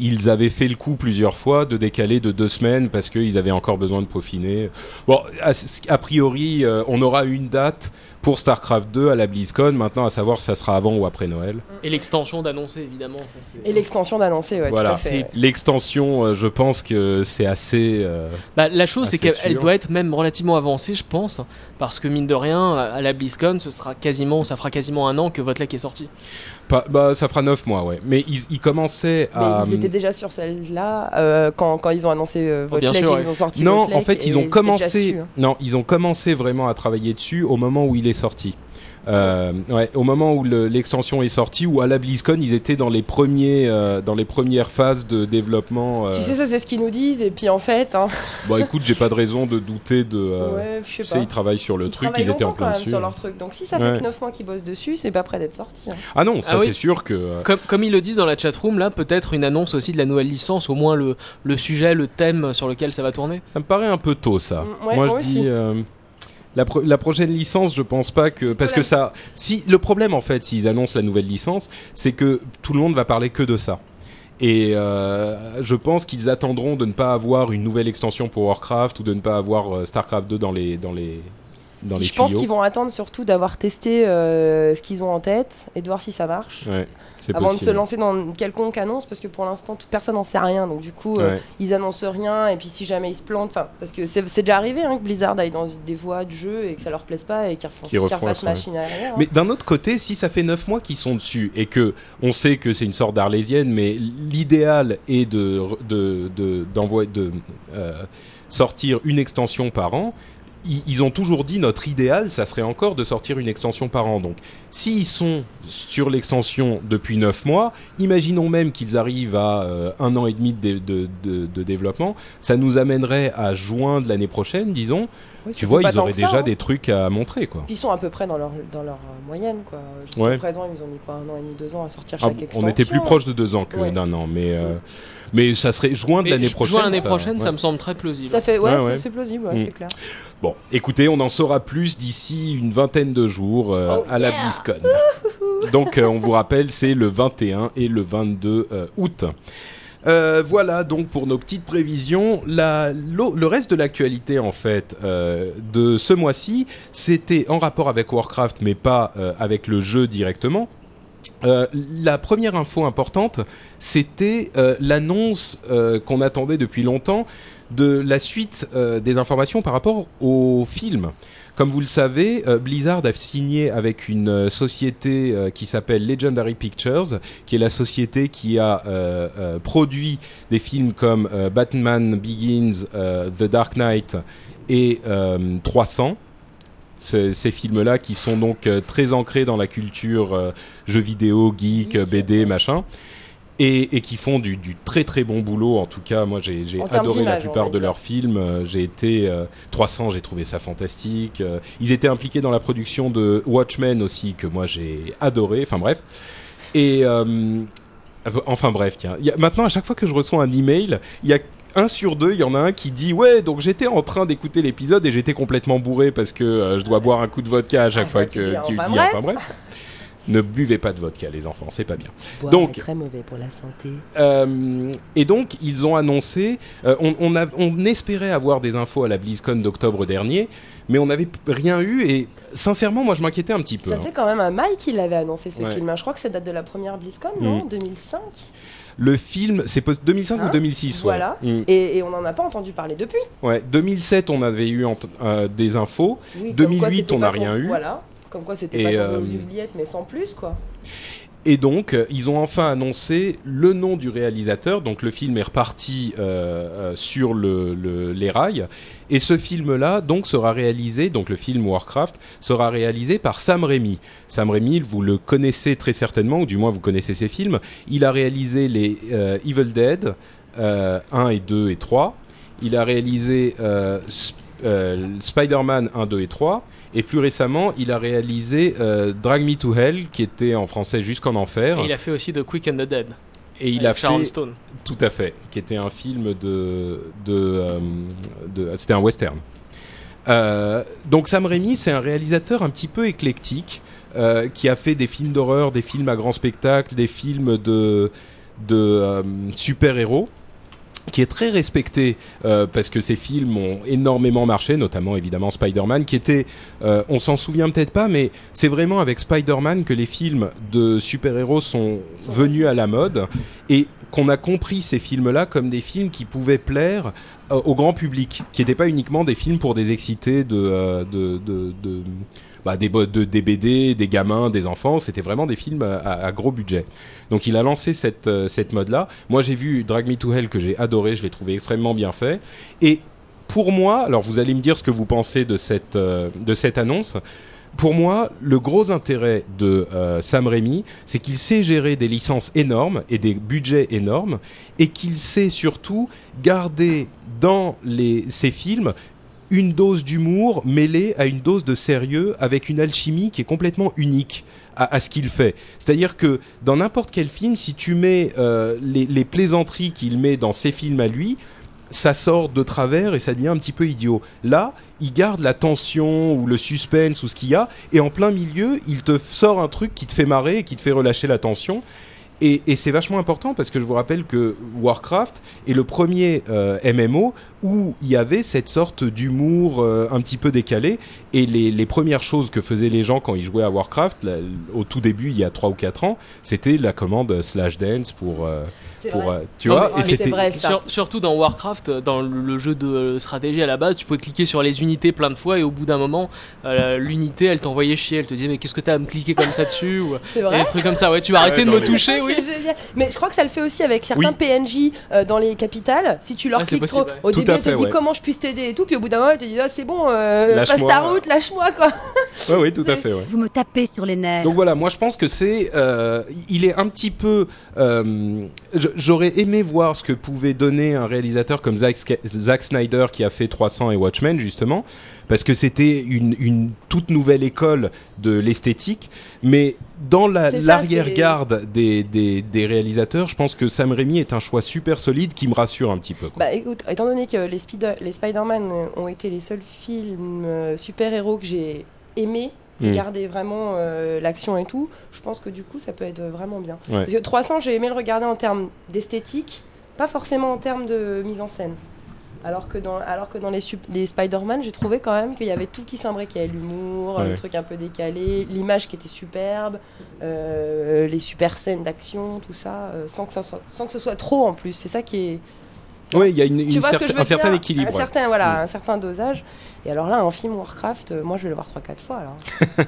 Speaker 1: ils avaient fait le coup plusieurs fois de décaler de deux semaines parce qu'ils avaient encore besoin de peaufiner. Bon, a, a priori, euh, on aura une date pour StarCraft 2 à la BlizzCon. Maintenant, à savoir si ça sera avant ou après Noël.
Speaker 3: Et l'extension d'annoncer évidemment ça
Speaker 2: et l'extension d'annoncer, ouais,
Speaker 1: voilà,
Speaker 2: tout à fait. ouais.
Speaker 1: l'extension, euh, je pense que c'est assez. euh,
Speaker 3: Bah, la chose, c'est qu'elle doit être même relativement avancée, je pense, parce que mine de rien, à la BlizzCon, ce sera quasiment, ça fera quasiment un an que votre est sorti.
Speaker 1: Pas, bah, ça fera neuf mois, ouais. Mais ils, ils commençaient
Speaker 2: Mais
Speaker 1: à.
Speaker 2: ils étaient déjà sur celle-là euh, quand, quand ils ont annoncé euh,
Speaker 3: Oh, bien
Speaker 2: votre
Speaker 3: sûr,
Speaker 2: ils
Speaker 3: ouais.
Speaker 2: ont sorti
Speaker 1: Non,
Speaker 2: votre
Speaker 1: en fait, ils ont commencé.
Speaker 2: dessus, hein.
Speaker 1: Non, ils ont commencé vraiment à travailler dessus au moment où il est sorti. Euh, ouais, au moment où le- l'extension est sortie, ou à la BlizzCon, ils étaient dans les premiers, euh, dans les premières phases de développement. euh,
Speaker 2: Tu sais, ça c'est ce qu'ils nous disent, et puis en fait, hein,
Speaker 1: Bon, écoute, j'ai pas de raison de douter de. euh,
Speaker 2: ouais, je
Speaker 1: tu
Speaker 2: sais
Speaker 1: sais,
Speaker 2: pas.
Speaker 1: ils travaillent sur le
Speaker 2: Ils
Speaker 1: truc, ils étaient en plein
Speaker 2: quand même
Speaker 1: dessus.
Speaker 2: sur leur truc. Donc si ça fait
Speaker 1: Ouais.
Speaker 2: que 9 mois qu'ils bossent dessus, c'est pas prêt d'être sorti. hein.
Speaker 1: Ah non, ça
Speaker 3: Ah oui.
Speaker 1: c'est sûr que.
Speaker 3: Comme, comme ils le disent dans la chatroom, là, peut-être une annonce aussi de la nouvelle licence, au moins le, le sujet, le thème sur lequel ça va tourner.
Speaker 1: Ça me paraît un peu tôt, ça.
Speaker 2: Mm, ouais,
Speaker 1: moi,
Speaker 2: moi
Speaker 1: je
Speaker 2: aussi.
Speaker 1: dis. La, pro- la prochaine licence, je pense pas que parce que ça. Si le problème en fait, s'ils annoncent la nouvelle licence, c'est que tout le monde va parler que de ça. Et euh, je pense qu'ils attendront de ne pas avoir une nouvelle extension pour Warcraft ou de ne pas avoir euh, Starcraft 2 dans les dans les dans les
Speaker 2: Je pense qu'ils vont attendre surtout d'avoir testé euh, ce qu'ils ont en tête et de voir si ça marche.
Speaker 1: Ouais,
Speaker 2: Avant de se lancer dans une quelconque annonce, parce que pour l'instant, toute personne n'en sait rien. Donc du coup, euh, ils annoncent rien. Et puis si jamais ils se plantent, enfin, parce que c'est déjà arrivé hein, que Blizzard aille dans des voies du jeu et que ça leur plaise pas et qu'ils refassent
Speaker 1: ça, ouais.
Speaker 2: machine arrière. hein.
Speaker 1: Mais d'un autre côté, si ça fait 9 mois qu'ils sont dessus et que on sait que c'est une sorte d'arlésienne, mais l'idéal est de, de, de, d'envoyer, de euh, sortir une extension par an, ils, ont toujours dit notre idéal, ça serait encore de sortir une extension par an. Donc, s'ils sont sur l'extension depuis 9 mois, imaginons même qu'ils arrivent à euh, un an et demi de- de développement, ça nous amènerait à juin de l'année prochaine, disons.
Speaker 2: Oui,
Speaker 1: tu vois, ils auraient
Speaker 2: ça,
Speaker 1: déjà
Speaker 2: hein.
Speaker 1: des trucs à montrer, quoi.
Speaker 2: Puis ils sont à peu près dans leur, dans leur euh, moyenne, quoi. Jusqu'à
Speaker 1: Ouais.
Speaker 2: présent, ils ont mis quoi, un an et demi, deux ans à sortir
Speaker 1: Ah,
Speaker 2: chaque extension.
Speaker 1: on était plus proche de deux ans que
Speaker 2: Ouais.
Speaker 1: d'un an, mais euh, mais ça serait juin de l'année prochaine.
Speaker 3: juin l'année prochaine,
Speaker 1: ouais.
Speaker 3: ça me semble très plausible.
Speaker 2: Ça fait, ouais,
Speaker 1: Ouais,
Speaker 2: c'est-
Speaker 1: ouais.
Speaker 2: c'est plausible, ouais,
Speaker 1: Mm.
Speaker 2: c'est clair.
Speaker 1: Bon, écoutez, on en saura plus d'ici une vingtaine de jours euh,
Speaker 2: Oh,
Speaker 1: à la
Speaker 2: yeah
Speaker 1: BlizzCon. Donc, euh, on vous rappelle, c'est le 21 et le 22 euh, août. Euh, voilà donc pour nos petites prévisions. Le reste de l'actualité en fait euh, de ce mois-ci, c'était en rapport avec Warcraft, mais pas euh, avec le jeu directement. La première info importante, c'était l'annonce qu'on attendait depuis longtemps de la suite des informations par rapport au film. Comme vous le savez, euh, Blizzard a signé avec une euh, société euh, qui s'appelle Legendary Pictures, qui est la société qui a produit des films comme Batman Begins, The Dark Knight et euh, 300. Ces, films-là qui sont donc très ancrés dans la culture euh, jeux vidéo, geek, BD, machin. Et, et qui font du, du très très bon boulot. En tout cas, moi j'ai adoré la plupart de leurs films. Euh, J'ai été euh, 300, j'ai trouvé ça fantastique. Euh, ils étaient impliqués dans la production de Watchmen aussi, que moi j'ai adoré. Enfin bref. Et euh, enfin bref, tiens. Il y a- maintenant, à chaque fois que je reçois un email, il y a un sur deux, il y en a un qui dit ouais donc j'étais en train d'écouter l'épisode et j'étais complètement bourré parce que euh, je dois boire un coup de vodka à chaque
Speaker 2: Ah,
Speaker 1: fois
Speaker 2: bah,
Speaker 1: que tu dis enfin bref. Ne buvez pas de vodka les enfants, c'est pas bien.
Speaker 2: Boire
Speaker 1: Donc-
Speaker 2: est très mauvais pour la santé.
Speaker 1: Euh, et donc, ils ont annoncé. euh, on, on, a- on espérait avoir des infos à la BlizzCon d'octobre dernier, mais on n'avait rien eu. Et sincèrement, moi, je m'inquiétais un petit peu.
Speaker 2: Ça
Speaker 1: hein.
Speaker 2: fait quand même un Mike qui l'avait annoncé ce
Speaker 1: Ouais.
Speaker 2: film. hein. Je crois que ça date de la première BlizzCon, non?
Speaker 1: Mm.
Speaker 2: 2005
Speaker 1: Le film, c'est po- 2005 ou
Speaker 2: Hein?
Speaker 1: 2006 ouais.
Speaker 2: Voilà.
Speaker 1: Mm.
Speaker 2: et, et on n'en a pas entendu parler depuis.
Speaker 1: Ouais, 2007, on avait eu euh, des infos.
Speaker 2: Oui, comme
Speaker 1: 2008,
Speaker 2: quoi c'était
Speaker 1: on n'a rien eu.
Speaker 2: Voilà. Comme quoi c'était
Speaker 1: Et,
Speaker 2: pas tombé
Speaker 1: euh,
Speaker 2: aux oubliettes, mais sans plus, quoi.
Speaker 1: Et donc, euh, ils ont enfin annoncé le nom du réalisateur. Donc, le film est reparti euh, euh, sur le, le- les rails. Et ce film-là, donc, sera réalisé. Donc, le film Warcraft sera réalisé par Sam Raimi. Sam Raimi, vous le connaissez très certainement, ou du moins vous connaissez ses films. Il a réalisé les euh, Evil Dead euh, 1 et 2 et 3. Il a réalisé euh, Sp- euh, Spider-Man 1, 2 et 3. Et plus récemment, il a réalisé euh, Drag Me to Hell, qui était en français Jusqu'en Enfer.
Speaker 3: Et il a fait aussi The Quick and the Dead.
Speaker 1: Et il a
Speaker 3: Sharon
Speaker 1: fait
Speaker 3: Stone.
Speaker 1: tout à fait, qui était un film de, de, euh, de- c'était un western. Euh, donc Sam Raimi, c'est un réalisateur un petit peu éclectique, qui a fait des films d'horreur, des films à grand spectacle, des films de, de super-héros qui est très respecté euh, parce que ses films ont énormément marché, notamment évidemment Spider-Man, qui était, euh, on s'en souvient peut-être pas, mais c'est vraiment avec Spider-Man que les films de super-héros sont venus à la mode et qu'on a compris ces films-là comme des films qui pouvaient plaire euh, au grand public, qui n'étaient pas uniquement des films pour des excités de, de, de- bah, des, de- BD, des gamins, des enfants, c'était vraiment des films à gros budget. Donc il a lancé cette, euh, cette mode-là. Moi j'ai vu Drag Me to Hell que j'ai adoré, je l'ai trouvé extrêmement bien fait. Et pour moi, alors vous allez me dire ce que vous pensez de cette, euh, de cette annonce. Pour moi, le gros intérêt de euh, Sam Raimi, c'est qu'il sait gérer des licences énormes et des budgets énormes, et qu'il sait surtout garder dans les, ses films une dose d'humour mêlée à une dose de sérieux avec une alchimie qui est complètement unique à, ce qu'il fait. C'est-à-dire que dans n'importe quel film, si tu mets euh, les, les plaisanteries qu'il met dans ses films à lui, ça sort de travers et ça devient un petit peu idiot. Là, il garde la tension ou le suspense ou ce qu'il y a, et en plein milieu, il te sort un truc qui te fait marrer et qui te fait relâcher la tension. Et, c'est vachement important parce que je vous rappelle que Warcraft est le premier euh, MMO où il y avait cette sorte d'humour euh, un petit peu décalé. Et les, les premières choses que faisaient les gens quand ils jouaient à Warcraft, au tout début, il y a 3 ou 4 ans, c'était la commande slash dance pour... euh, pour,
Speaker 2: vrai.
Speaker 1: euh, tu
Speaker 3: Non,
Speaker 1: vois,
Speaker 2: mais-
Speaker 1: et
Speaker 2: c'est
Speaker 1: c'était.
Speaker 3: Sur- surtout dans Warcraft, dans le, le jeu de stratégie à la base, tu pouvais cliquer sur les unités plein de fois et au bout d'un moment, euh, l'unité elle t'envoyait chier, elle te disait mais qu'est-ce que t'as à me cliquer comme ça dessus ou
Speaker 2: vrai
Speaker 3: des trucs comme ça. Ouais, tu vas arrêter
Speaker 1: Ouais,
Speaker 3: de me
Speaker 1: les-
Speaker 3: toucher, oui.
Speaker 2: C'est génial. Mais je crois que ça le fait aussi avec certains
Speaker 1: Oui.
Speaker 2: PNJ euh, dans les capitales. Si tu leur
Speaker 3: c'est
Speaker 2: cliques trop, au
Speaker 1: Tout
Speaker 2: début elle te dit
Speaker 1: ouais.
Speaker 2: comment je puisse t'aider et tout, puis au bout d'un moment elle te dit ah, c'est bon, euh, passe ta route, lâche-moi quoi.
Speaker 1: Ouais, oui, tout à fait, ouais.
Speaker 4: Vous me tapez sur les nerfs.
Speaker 1: Donc voilà, moi je pense que c'est, euh, il est un petit peu. euh, je- J'aurais aimé voir ce que pouvait donner un réalisateur comme Zack, Snyder qui a fait 300 et Watchmen justement, parce que c'était une, une toute nouvelle école de l'esthétique. Mais dans la- l'arrière-garde des, des, des réalisateurs, je pense que Sam Raimi est un choix super solide qui me rassure un petit peu. quoi.
Speaker 2: Bah écoute, étant donné que les, Spider- les Spider-Man ont été les seuls films euh, super-héros que j'ai aimés,
Speaker 1: Mm.
Speaker 2: regarder vraiment euh, l'action et tout, je pense que du coup ça peut être vraiment bien.
Speaker 1: Ouais.
Speaker 2: Parce que 300, j'ai aimé le regarder en termes d'esthétique, pas forcément en termes de mise en scène. Alors que dans, alors que dans les, les Spider-Man, j'ai trouvé quand même qu'il y avait tout qui s'imbriquait. L'humour,
Speaker 1: Ouais.
Speaker 2: le truc un peu décalé, l'image qui était superbe, euh, les super scènes d'action, tout ça, euh, sans, que ça soit, sans que ce soit trop en plus. C'est ça qui est,
Speaker 1: Oui, il y a une, une certain- un certain équilibre.
Speaker 2: Un
Speaker 1: ouais.
Speaker 2: certain, voilà,
Speaker 1: Mm.
Speaker 2: un certain dosage. Et alors là, un film Warcraft, euh, moi je vais le voir 3-4 fois. Alors.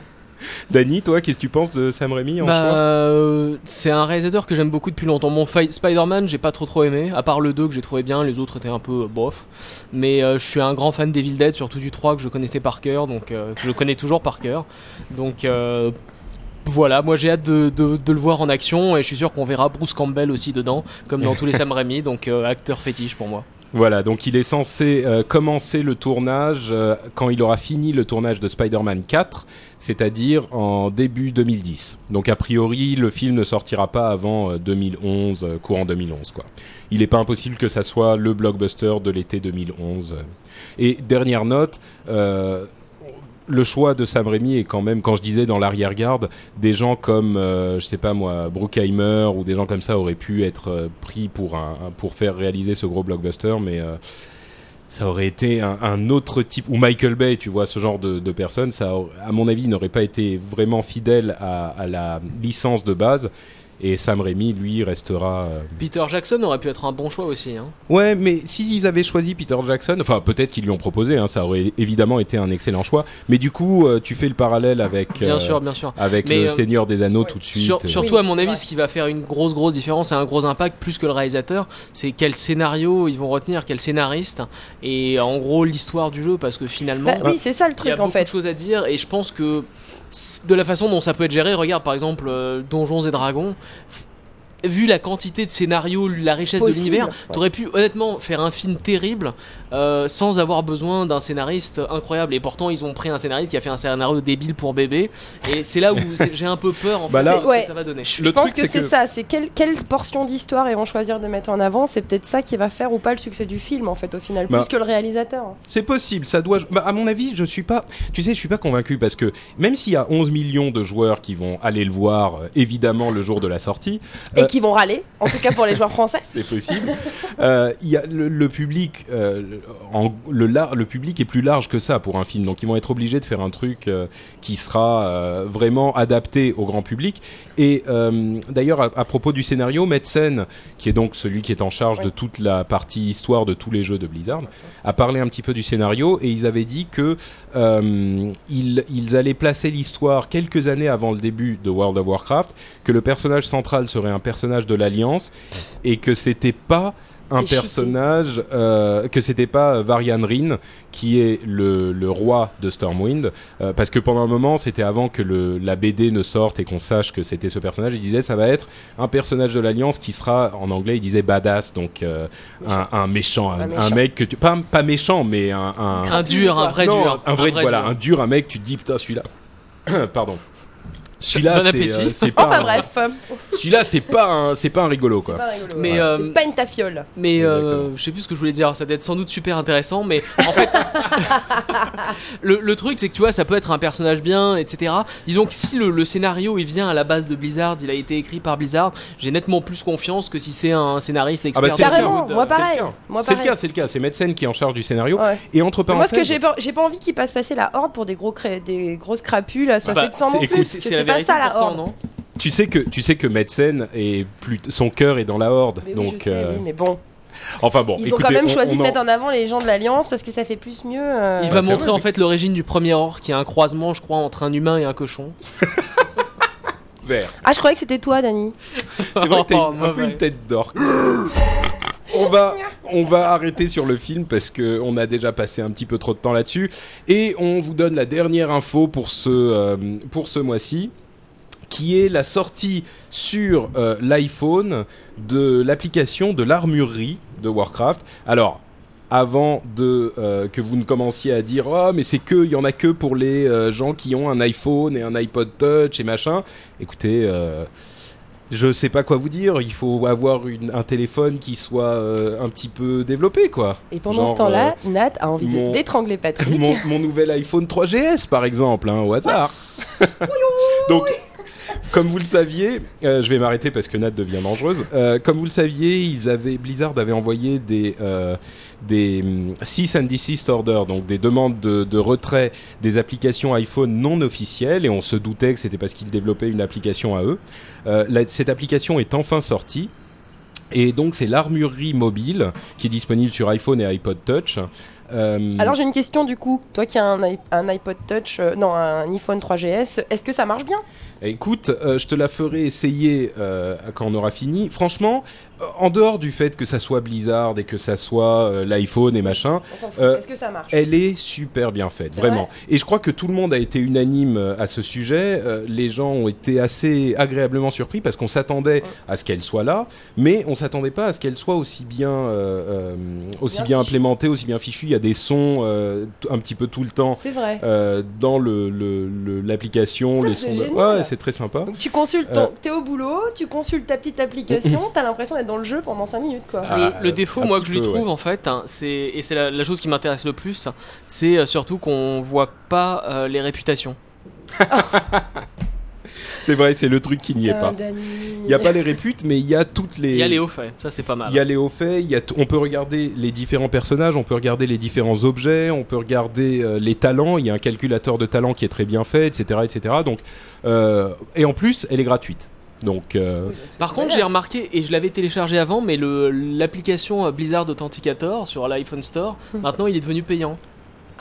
Speaker 1: Dany, toi, qu'est-ce que tu penses de Sam Raimi en
Speaker 3: Bah, euh, c'est un réalisateur que j'aime beaucoup depuis longtemps. Mon Spider-Man, j'ai pas trop trop aimé, à part le 2 que j'ai trouvé bien, les autres étaient un peu euh, bof. Mais euh, je suis un grand fan d'Evil Dead, surtout du 3 que je connaissais par cœur, donc euh, que je connais toujours par cœur. Donc euh, voilà, moi j'ai hâte de, de- de le voir en action et je suis sûr qu'on verra Bruce Campbell aussi dedans, comme dans tous les Sam Raimi, donc euh, acteur fétiche pour moi.
Speaker 1: Voilà, donc il est censé euh, commencer le tournage euh, quand il aura fini le tournage de Spider-Man 4, c'est-à-dire en début 2010. Donc a priori, le film ne sortira pas avant euh, 2011, euh, courant 2011 quoi. Il n'est pas impossible que ça soit le blockbuster de l'été 2011. Et dernière note, le choix de Sam Raimi est quand même, quand je disais dans l'arrière-garde, des gens comme, euh, je sais pas moi, Bruckheimer ou des gens comme ça auraient pu être euh, pris pour faire réaliser ce gros blockbuster, mais euh, ça aurait été un, autre type ou Michael Bay, tu vois, ce genre de, personnes, ça, à mon avis, n'aurait pas été vraiment fidèle à la licence de base. Et Sam Raimi, lui, restera. euh,
Speaker 3: Peter Jackson aurait pu être un bon choix aussi. Hein.
Speaker 1: Ouais, mais s'ils avaient choisi Peter Jackson, enfin peut-être qu'ils lui ont proposé, hein, ça aurait évidemment été un excellent choix. Mais du coup, euh, tu fais le parallèle avec
Speaker 3: Bien
Speaker 1: euh,
Speaker 3: sûr, bien sûr.
Speaker 1: avec
Speaker 3: Mais,
Speaker 1: le
Speaker 3: euh,
Speaker 1: Seigneur des Anneaux
Speaker 2: ouais.
Speaker 1: tout de suite.
Speaker 3: Sur- surtout
Speaker 2: Oui,
Speaker 3: à mon avis, ce qui va faire une grosse grosse différence et un gros impact plus que le réalisateur, c'est quel scénario ils vont retenir, quel scénariste et en gros l'histoire du jeu parce que finalement
Speaker 2: Bah oui, c'est ça le
Speaker 3: il y a
Speaker 2: truc en
Speaker 3: beaucoup
Speaker 2: fait.
Speaker 3: de choses à dire et je pense que de la façon dont ça peut être géré, regarde par exemple euh, Donjons et Dragons. Vu la quantité de scénarios, la richesse
Speaker 2: Possible,
Speaker 3: de l'univers,
Speaker 2: ouais.
Speaker 3: t'aurais pu honnêtement faire un film terrible euh, sans avoir besoin d'un scénariste incroyable. Et pourtant, ils ont pris un scénariste qui a fait un scénario débile pour bébé. Et c'est là où j'ai un peu peur en
Speaker 1: Bah
Speaker 3: fait,
Speaker 1: là-
Speaker 3: de ce
Speaker 2: Ouais.
Speaker 3: que ça va donner.
Speaker 2: Je
Speaker 1: Le
Speaker 2: pense
Speaker 1: truc,
Speaker 2: que
Speaker 1: c'est que-
Speaker 2: ça, c'est quelle, quelle portion d'histoire ils vont choisir de mettre en avant, c'est peut-être ça qui va faire ou pas le succès du film en fait au final,
Speaker 1: Bah.
Speaker 2: plus que le réalisateur.
Speaker 1: C'est possible, ça doit. Bah, à mon avis, je suis pas. Tu sais, je suis pas convaincu parce que même s'il y a 11 millions de joueurs qui vont aller le voir, euh, évidemment le jour de la sortie,
Speaker 2: Et
Speaker 1: Euh.
Speaker 2: Qui vont râler, en tout cas pour les joueurs français.
Speaker 1: c'est possible. euh, y a le, public, euh, en, le public est plus large que ça pour un film, donc ils vont être obligés de faire un truc euh, qui sera euh, vraiment adapté au grand public. Et euh, d'ailleurs, à, à propos du scénario, Metzen, qui est donc celui qui est en charge de toute la partie histoire de tous les jeux de Blizzard, a parlé un petit peu du scénario et ils avaient dit que euh, ils, ils allaient placer l'histoire quelques années avant le début de World of Warcraft, que le personnage central serait un personnage de l'Alliance et que c'était pas un personnage, euh, que c'était pas euh, Varian Rin qui est le, le roi de Stormwind, euh, parce que pendant un moment, c'était avant que le, la BD ne sorte et qu'on sache que c'était ce personnage, il disait ça va être un personnage de l'Alliance qui sera, en anglais, il disait badass, donc euh, un, un méchant, un,
Speaker 2: Un
Speaker 1: un
Speaker 2: méchant.
Speaker 1: mec que tu, pas, pas méchant, mais un, un,
Speaker 3: Un dur, un vrai
Speaker 1: non,
Speaker 3: dur.
Speaker 1: un vrai, voilà,
Speaker 3: dur.
Speaker 1: un dur, un mec, tu te dis putain celui-là, pardon. Celui-là,
Speaker 3: Bon
Speaker 1: c'est euh, c'est pas,
Speaker 2: Enfin
Speaker 1: un-
Speaker 2: bref,
Speaker 1: celui-là, c'est pas un, c'est pas un rigolo
Speaker 2: c'est
Speaker 1: quoi.
Speaker 2: pas rigolo.
Speaker 3: Mais,
Speaker 2: ouais.
Speaker 3: euh,
Speaker 2: C'est pas une tafiole.
Speaker 3: Mais euh, je sais plus ce que je voulais dire, ça doit être sans doute super intéressant, mais en fait, le, le truc c'est que tu vois, ça peut être un personnage bien, etc. Disons que si le, le scénario il vient à la base de Blizzard, il a été écrit par Blizzard, j'ai nettement plus confiance que si c'est un scénariste expert.
Speaker 1: Ah bah, c'est le cas.
Speaker 2: Carrément, moi
Speaker 1: C'est le
Speaker 2: pareil.
Speaker 1: cas.
Speaker 2: Moi
Speaker 1: C'est le cas, c'est le cas. C'est Metzen qui est en charge du scénario.
Speaker 2: Ouais.
Speaker 1: Et entre
Speaker 2: Mais Moi, ce
Speaker 1: parenthèses,
Speaker 2: que j'ai pas, j'ai pas envie qu'ils passent passer la horde pour des gros des grosses crapules à soit
Speaker 3: Bah,
Speaker 2: fait de sang
Speaker 1: c'est-
Speaker 2: non plus.
Speaker 3: la
Speaker 2: pas ça la horde.
Speaker 3: non
Speaker 1: tu sais que tu sais que Metzen est plus son cœur est dans la horde.
Speaker 2: Mais oui,
Speaker 1: donc
Speaker 2: je sais,
Speaker 1: euh,
Speaker 2: oui, mais bon,
Speaker 1: enfin bon,
Speaker 2: ils
Speaker 1: écoutez,
Speaker 2: ont quand même
Speaker 1: on-
Speaker 2: choisi
Speaker 1: on
Speaker 2: de
Speaker 1: en-
Speaker 2: mettre en avant les gens de l'Alliance parce que ça fait plus mieux. euh,
Speaker 3: Il va montrer
Speaker 1: vrai,
Speaker 3: en
Speaker 1: mais-
Speaker 3: fait l'origine du premier orc qui est un croisement, je crois, entre un humain et un cochon.
Speaker 1: vert.
Speaker 2: Ah, je croyais que c'était toi, Dani.
Speaker 1: C'est vrai que t'as
Speaker 3: Oh,
Speaker 1: une- un peu une tête d'orque. On va, on va arrêter sur le film parce que on a déjà passé un petit peu trop de temps là-dessus et on vous donne la dernière info pour ce euh, pour ce mois-ci, qui est la sortie sur euh, l'iPhone de l'application de l'armurerie de Warcraft. Alors avant de euh, que vous ne commenciez à dire oh mais c'est que il y en a que pour les euh, gens qui ont un iPhone et un iPod Touch et machin. Écoutez. Euh, je sais pas quoi vous dire. Il faut avoir une- un téléphone qui soit un petit peu développé, quoi.
Speaker 2: Et pendant
Speaker 1: Genre,
Speaker 2: ce temps-là, Nat a envie
Speaker 1: mon-
Speaker 2: de d'étrangler Patrick.
Speaker 1: mon, mon nouvel iPhone 3GS par exemple, hein, au hasard. Donc, comme vous le saviez, euh, je vais m'arrêter parce que Nat devient dangereuse. Euh, comme vous le saviez, Blizzard avait envoyé des euh, des hum, cease and desist orders, donc des demandes de, retrait des applications iPhone non officielles, et on se doutait que c'était parce qu'ils développaient une application à eux. Euh, cette application est enfin sortie. Et donc c'est l'armurerie mobile qui est disponible sur iPhone et iPod Touch. Euh,
Speaker 2: Alors j'ai une question du coup. Toi qui as un, iPod Touch, euh, non, un iPhone 3GS, est-ce que ça marche bien?
Speaker 1: Écoute, euh, je te la ferai essayer euh, quand on aura fini. Franchement, euh, en dehors du fait que ça soit Blizzard et que ça soit l'iPhone et machin,
Speaker 2: Est-ce que ça marche?
Speaker 1: elle est super bien faite,
Speaker 2: C'est
Speaker 1: vraiment. Et je crois que tout le monde a été unanime euh, à ce sujet. Euh, les gens ont été assez agréablement surpris parce qu'on s'attendait
Speaker 2: Ouais.
Speaker 1: à ce qu'elle soit là, mais on s'attendait pas à ce qu'elle soit aussi bien, euh, euh, aussi
Speaker 2: bien
Speaker 1: bien
Speaker 2: fichue.
Speaker 1: implémentée, aussi bien fichue. Il y a des sons euh, t- un petit peu tout le temps.
Speaker 2: C'est vrai.
Speaker 1: euh, dans le le- le- l'application,
Speaker 2: Putain,
Speaker 1: les
Speaker 2: c'est
Speaker 1: sons. de-
Speaker 2: génial.
Speaker 1: Ouais, c'est très sympa.
Speaker 2: Donc tu consultes ton...
Speaker 1: Euh.
Speaker 2: T'es au boulot, tu consultes ta petite application, t'as l'impression d'être dans le jeu pendant 5 minutes quoi.
Speaker 1: Ah,
Speaker 3: le, le défaut, moi, que je lui
Speaker 1: peu,
Speaker 3: trouve,
Speaker 1: ouais.
Speaker 3: en fait, hein, c'est et c'est la, la chose qui m'intéresse le plus, c'est euh, surtout qu'on voit pas euh, les réputations.
Speaker 1: C'est vrai, c'est le truc qui n'y est pas. Il n'y a pas les réputes, mais il y a toutes les.
Speaker 3: Il y a les hauts faits, ça c'est pas mal.
Speaker 1: Il y a les hauts faits, il y a t- on peut regarder les différents personnages, on peut regarder les différents objets, on peut regarder euh, les talents. Il y a un calculateur de talents qui est très bien fait, etc., etc. Donc, euh, et en plus, elle est gratuite. Donc, euh,
Speaker 3: Par contre, j'ai remarqué, et je l'avais téléchargé avant, mais l'application Blizzard Authenticator sur l'iPhone Store, maintenant il est devenu payant.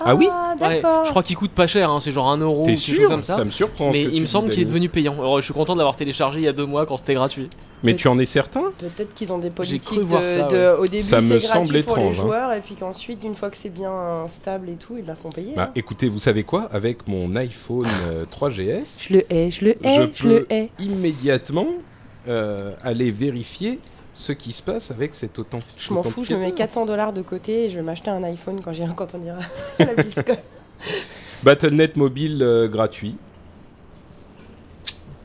Speaker 1: Ah oui
Speaker 3: Ouais,
Speaker 2: d'accord.
Speaker 3: je crois qu'il coûte pas cher, hein, c'est genre 1 euro ou
Speaker 1: t'es sûr
Speaker 3: comme ça.
Speaker 1: Ça me surprend. ce
Speaker 3: mais
Speaker 1: que
Speaker 3: il
Speaker 1: tu
Speaker 3: me semble qu'il est devenu payant. Alors je suis content de l'avoir téléchargé il y a deux mois quand c'était gratuit.
Speaker 1: Mais tu en es certain?
Speaker 2: Peut-être qu'ils ont des politiques de,
Speaker 3: ça,
Speaker 2: de- au début
Speaker 1: Ça me
Speaker 2: gratuit
Speaker 1: semble
Speaker 2: pour les
Speaker 1: étrange, hein.
Speaker 2: joueurs et puis qu'ensuite une fois que c'est bien stable et tout ils la font payer.
Speaker 1: Bah,
Speaker 2: hein.
Speaker 1: Écoutez, vous savez quoi? Avec mon iPhone euh, 3GS,
Speaker 2: Je le hais, je le hais,
Speaker 1: je
Speaker 2: je, le
Speaker 1: peux
Speaker 2: hais.
Speaker 1: immédiatement euh, aller vérifier ce qui se passe avec cet autant.
Speaker 2: Je m'en fous, je me mets 400 dollars de côté et je vais m'acheter un iPhone quand, on ira à la.
Speaker 1: Battle.net mobile euh, gratuit.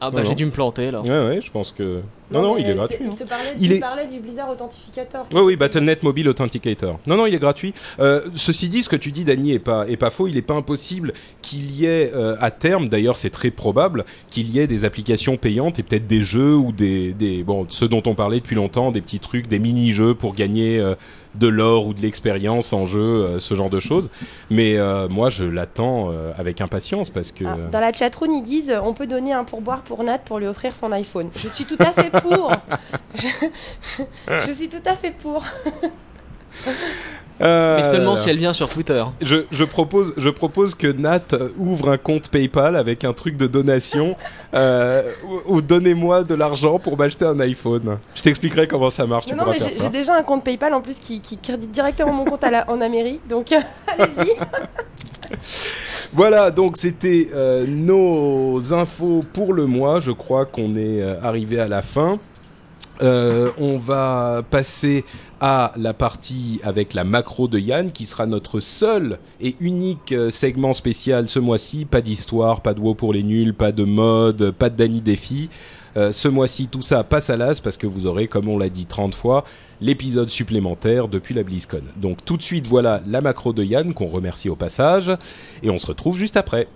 Speaker 3: Ah bah j'ai dû me planter là.
Speaker 1: Ouais, ouais, je pense que. Non, non, il est gratuit.
Speaker 2: Il
Speaker 1: hein.
Speaker 2: te parlait,
Speaker 1: Il
Speaker 2: il
Speaker 1: est-
Speaker 2: du Blizzard Authentificator.
Speaker 1: Oui, oui, Battle.net Mobile Authenticator. Non, non, il est gratuit. Euh, ceci dit, ce que tu dis, Dany, est pas, est pas faux. Il n'est pas impossible qu'il y ait euh, à terme, d'ailleurs c'est très probable, qu'il y ait des applications payantes et peut-être des jeux ou des, des, bon, ceux dont on parlait depuis longtemps, des petits trucs, des mini-jeux pour gagner euh, de l'or ou de l'expérience en jeu, euh, ce genre de choses. Mais euh, moi, je l'attends euh, avec impatience parce que...
Speaker 2: Ah, dans la chatroom, ils disent on peut donner un pourboire pour Nat pour lui offrir son iPhone. Je suis tout à fait pour. je, je- je suis tout à fait pour.
Speaker 1: Ah
Speaker 3: Mais seulement
Speaker 1: là là.
Speaker 3: si elle vient sur Twitter.
Speaker 1: Je, je propose, je propose que Nat euh, ouvre un compte PayPal avec un truc de donation euh, ou, ou donnez-moi de l'argent pour m'acheter un iPhone. Je t'expliquerai comment ça marche, tu
Speaker 2: Non, mais j'ai déjà un compte PayPal en plus qui, qui crédite directement mon compte à la- en Amérique. Donc euh, allez-y.
Speaker 1: Voilà, donc c'était euh, nos infos pour le mois. Je crois qu'on est euh, arrivé à la fin. Euh, on va passer à la partie avec la macro de Yann, qui sera notre seul et unique euh, segment spécial ce mois-ci. Pas d'histoire, pas de WoW pour les nuls, pas de mode, pas de Danny défi. Euh, ce mois-ci, tout ça passe à l'as parce que vous aurez, comme on l'a dit 30 fois, l'épisode supplémentaire depuis la BlizzCon. Donc tout de suite, voilà la macro de Yann qu'on remercie au passage et on se retrouve juste après.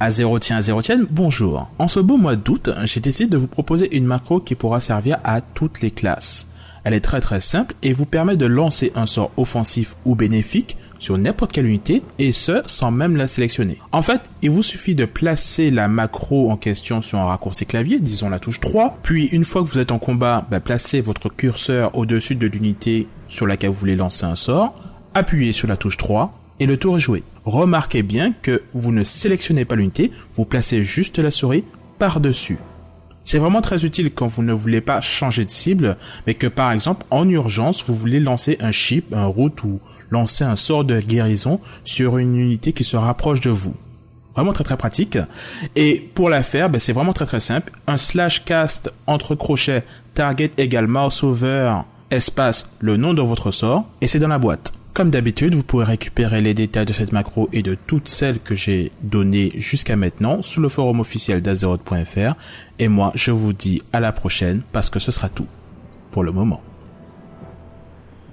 Speaker 5: À zéro tien, à zéro tienne, bonjour. En ce beau mois d'août, j'ai décidé de vous proposer une macro qui pourra servir à toutes les classes. Elle est très très simple et vous permet de lancer un sort offensif ou bénéfique sur n'importe quelle unité et ce sans même la sélectionner. En fait, il vous suffit de placer la macro en question sur un raccourci clavier, disons la touche 3, puis une fois que vous êtes en combat, bah, placez votre curseur au-dessus de l'unité sur laquelle vous voulez lancer un sort, appuyez sur la touche 3 et le tour est joué. Remarquez bien que vous ne sélectionnez pas l'unité, vous placez juste la souris par-dessus. C'est vraiment très utile quand vous ne voulez pas changer de cible, mais que par exemple en urgence vous voulez lancer un chip, un route ou lancer un sort de guérison sur une unité qui se rapproche de vous. Vraiment très très pratique. Et pour la faire, ben, c'est vraiment très très simple. Un slash cast entre crochets target égale mouse over espace le nom de votre sort et c'est dans la boîte. Comme d'habitude, vous pourrez récupérer les détails de cette macro et de toutes celles que j'ai données jusqu'à maintenant sur le forum officiel d'Azeroth.fr. Et moi, je vous dis à la prochaine parce que ce sera tout pour le moment.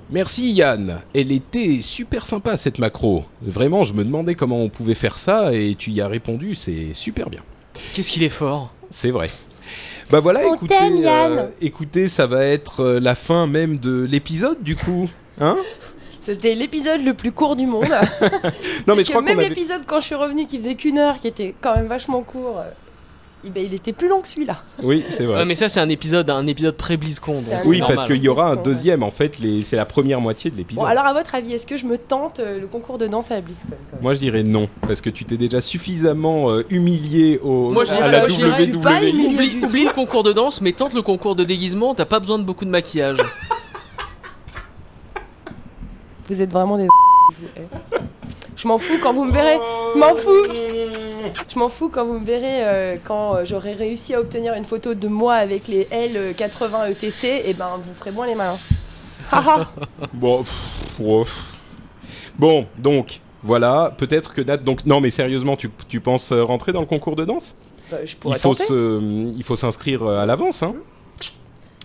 Speaker 1: Merci Yann. Elle était super sympa cette macro. Vraiment, je me demandais comment on pouvait faire ça et tu y as répondu, c'est super bien.
Speaker 3: Qu'est-ce qu'il est fort
Speaker 1: C'est vrai. Bah voilà,
Speaker 2: On
Speaker 1: écoutez, euh, écoutez, ça va être euh, la fin même de l'épisode du coup. Hein?
Speaker 2: C'était l'épisode le plus court du monde.
Speaker 1: Non mais je
Speaker 2: que
Speaker 1: crois
Speaker 2: même
Speaker 1: avait...
Speaker 2: l'épisode quand je suis revenu qui faisait qu'une heure, qui était quand même vachement court, euh, eh ben, il était plus long que celui-là.
Speaker 1: Oui, c'est vrai.
Speaker 3: Ouais, mais ça c'est un épisode, un épisode pré-BlizzCon.
Speaker 1: Oui,
Speaker 3: normal.
Speaker 1: parce qu'il y aura un
Speaker 2: Ouais.
Speaker 1: deuxième en fait, les... c'est la première moitié de l'épisode.
Speaker 2: Bon, alors à votre avis, est-ce que je me tente euh, le concours de danse à la BlizzCon quand même?
Speaker 1: Moi je dirais non, parce que tu t'es déjà suffisamment euh, humilié au...
Speaker 3: Moi, je
Speaker 1: à
Speaker 3: dirais-
Speaker 1: la WWE.
Speaker 2: humilié.
Speaker 3: Oublie, oublie le concours de danse, mais tente le concours de déguisement, t'as pas besoin de beaucoup de maquillage.
Speaker 2: Vous êtes vraiment des. Eh. Je m'en fous quand vous me verrez. Je m'en fous. Je m'en fous quand vous me verrez euh, quand euh, j'aurai réussi à obtenir une photo de moi avec les L80 ETC. Et ben, vous ferez moins les malins.
Speaker 1: Bon, pff, ouais. bon, donc voilà, peut-être que Nat. Donc non, mais sérieusement, tu, tu penses rentrer dans le concours de danse?
Speaker 2: Bah, je
Speaker 1: Il
Speaker 2: pourrais
Speaker 1: faut
Speaker 2: tenter.
Speaker 1: se, il faut s'inscrire euh, à l'avance, hein.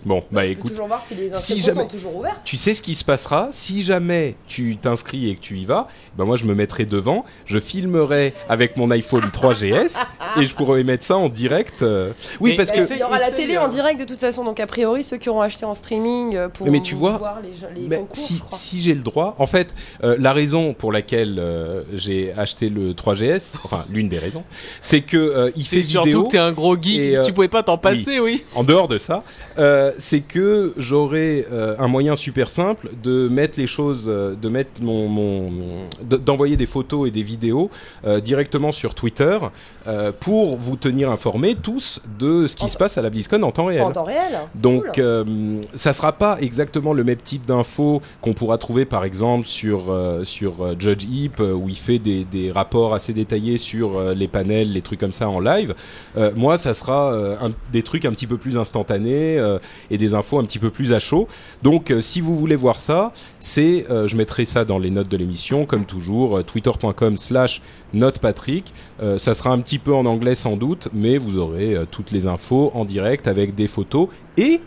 Speaker 1: Bon, bah
Speaker 2: Je peux
Speaker 1: écoute,
Speaker 2: toujours voir si les
Speaker 1: si
Speaker 2: inscriptions
Speaker 1: jamais-
Speaker 2: sont toujours ouvertes.
Speaker 1: tu sais ce qui se passera si jamais tu t'inscris et que tu y vas. Ben moi, je me mettrai devant, je filmerai avec mon iPhone 3GS et je pourrai mettre ça en direct. euh. Oui,
Speaker 3: Mais-
Speaker 1: parce
Speaker 3: mais
Speaker 1: que
Speaker 3: c'est-
Speaker 2: Il y aura la télé en direct de toute façon, donc a priori ceux qui auront acheté en streaming euh, pourront
Speaker 1: Mais tu vois,
Speaker 2: voir les, gens- les
Speaker 1: Mais
Speaker 2: concours.
Speaker 1: si,
Speaker 2: je crois.
Speaker 1: si j'ai le droit, en fait, euh, la raison pour laquelle euh, j'ai acheté le 3GS, enfin l'une des raisons, c'est que euh, il fait
Speaker 3: C'est surtout
Speaker 1: vidéo.
Speaker 3: que t'es un gros geek
Speaker 1: et, euh,
Speaker 3: tu pouvais pas t'en passer, oui.
Speaker 1: En dehors de ça, euh, c'est que j'aurai euh, un moyen super simple de mettre les choses, euh, de mettre mon, mon- mon- de- d'envoyer des photos et des vidéos euh, directement sur Twitter euh, pour vous tenir informés tous de ce qui
Speaker 2: En-
Speaker 1: se passe à la BlizzCon en temps réel.
Speaker 2: En temps réel.
Speaker 1: Donc,
Speaker 2: Cool.
Speaker 1: euh, ça sera pas exactement le même type d'infos qu'on pourra trouver, par exemple, sur euh, sur euh, Judge Heap, euh, où il fait des, des rapports assez détaillés sur euh, les panels, les trucs comme ça en live. Euh, moi, ça sera euh, un- des trucs un petit peu plus instantanés euh, et des infos un petit peu plus à chaud. Donc, euh, si vous voulez voir ça, c'est, euh, je mettrai ça dans les notes de l'émission, comme toujours, euh, twitter.com/slash notepatrick. Euh, ça sera un petit peu en anglais sans doute, mais vous aurez toutes les infos en direct avec des photos et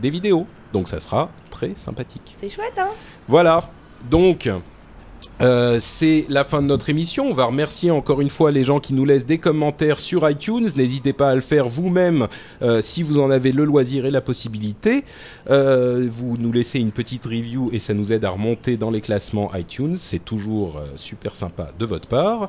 Speaker 1: des vidéos. Donc ça sera très sympathique.
Speaker 2: C'est chouette, hein?
Speaker 1: Voilà. Donc euh, c'est la fin de notre émission. On va remercier encore une fois les gens qui nous laissent des commentaires sur iTunes. N'hésitez pas à le faire vous-même euh, si vous en avez le loisir et la possibilité. Euh, vous nous laissez une petite review et ça nous aide à remonter dans les classements iTunes. C'est toujours super sympa de votre part.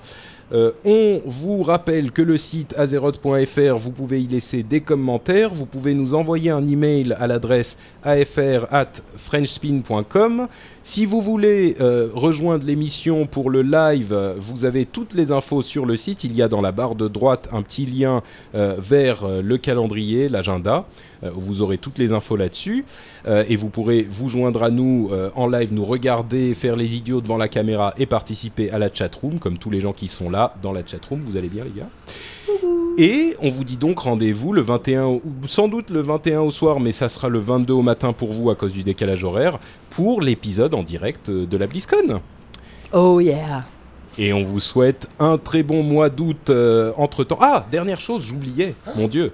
Speaker 1: Euh, on vous rappelle que le site azeroth.fr, vous pouvez y laisser des commentaires, vous pouvez nous envoyer un email à l'adresse afr at frenchspin.com. Si vous voulez euh, rejoindre l'émission pour le live, euh, vous avez toutes les infos sur le site. Il y a dans la barre de droite un petit lien vers le calendrier, l'agenda. Euh, vous aurez toutes les infos là-dessus. Euh, et vous pourrez vous joindre à nous euh, en live, nous regarder, faire les idiots devant la caméra et participer à la chatroom, comme tous les gens qui sont là dans la chatroom. Vous allez bien, les gars? Et on vous dit donc rendez-vous le 21, ou sans doute le 21 au soir, mais ça sera le 22 au matin pour vous à cause du décalage horaire, pour l'épisode en direct de la BlizzCon.
Speaker 2: Oh yeah.
Speaker 1: Et on vous souhaite un très bon mois d'août entre temps. Ah, dernière chose, j'oubliais, mon Dieu.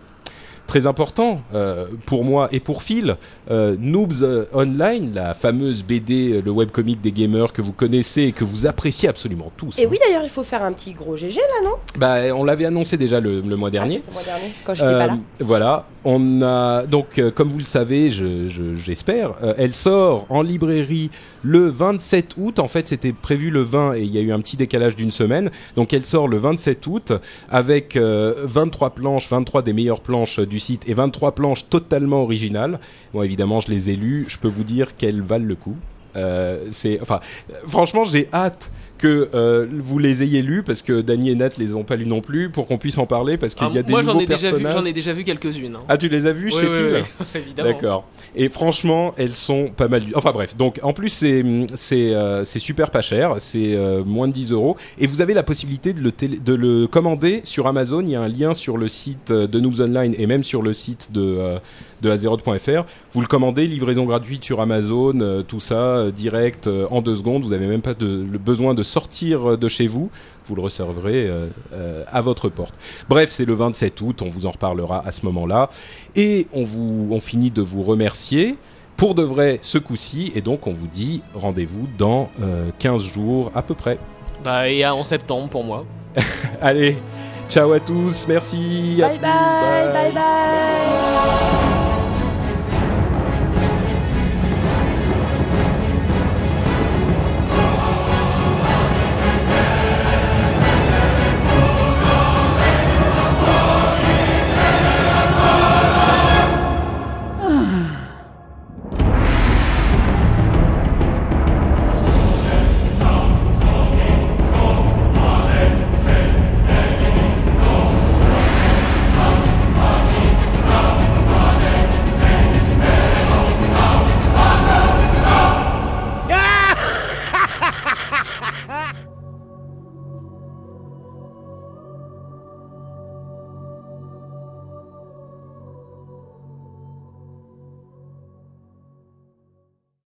Speaker 1: Très important euh, pour moi et pour Phil, euh, Noobs euh, Online, la fameuse BD, le webcomic des gamers que vous connaissez et que vous appréciez absolument tous.
Speaker 2: Et
Speaker 1: hein.
Speaker 2: oui, d'ailleurs, il faut faire un petit gros GG là, non?
Speaker 1: Bah, on l'avait annoncé déjà le, le mois
Speaker 2: Ah,
Speaker 1: dernier.
Speaker 2: le mois dernier, quand j'étais
Speaker 1: Euh,
Speaker 2: pas là.
Speaker 1: Voilà, on a donc comme vous le savez, je- je- j'espère, elle sort en librairie le 27 août. En fait, c'était prévu le 20 et il y a eu un petit décalage d'une semaine. Donc, elle sort le 27 août avec euh, 23 planches, 23 des meilleures planches du site et 23 planches totalement originales. Bon, évidemment, je les ai lues. Je peux vous dire qu'elles valent le coup. Euh, euh, franchement, j'ai hâte que euh, vous les ayez lus parce que Dany et Nat les ont pas lus non plus pour qu'on puisse en parler parce qu'il
Speaker 3: Ah,
Speaker 1: y a des
Speaker 3: moi,
Speaker 1: nouveaux
Speaker 3: ai, déjà
Speaker 1: personnages.
Speaker 3: j'en ai déjà vu quelques-unes. hein.
Speaker 1: Ah, tu les as vus
Speaker 3: Oui,
Speaker 1: chez
Speaker 3: oui,
Speaker 1: Phil
Speaker 3: oui, évidemment.
Speaker 1: D'accord. Et franchement, elles sont pas mal. Enfin bref, donc en plus c'est c'est euh, super pas cher, c'est euh, moins de 10 euros et vous avez la possibilité de le télé- de le commander sur Amazon. Il y a un lien sur le site de Noobs Online et même sur le site de de Azeroth.fr. Vous le commandez, livraison gratuite sur Amazon, euh, tout ça euh, direct euh, en deux secondes. Vous n'avez même pas de, le besoin de sortir de chez vous. Vous le recevrez euh, euh, à votre porte. Bref, c'est le 27 août. On vous en reparlera à ce moment-là. Et on, vous, on finit de vous remercier pour de vrai ce coup-ci. Et donc, on vous dit rendez-vous dans euh, 15 jours à peu près.
Speaker 3: Bah, et en septembre pour moi.
Speaker 1: Allez, ciao à tous. Merci. à
Speaker 2: Bye
Speaker 1: plus,
Speaker 2: bye, bye bye.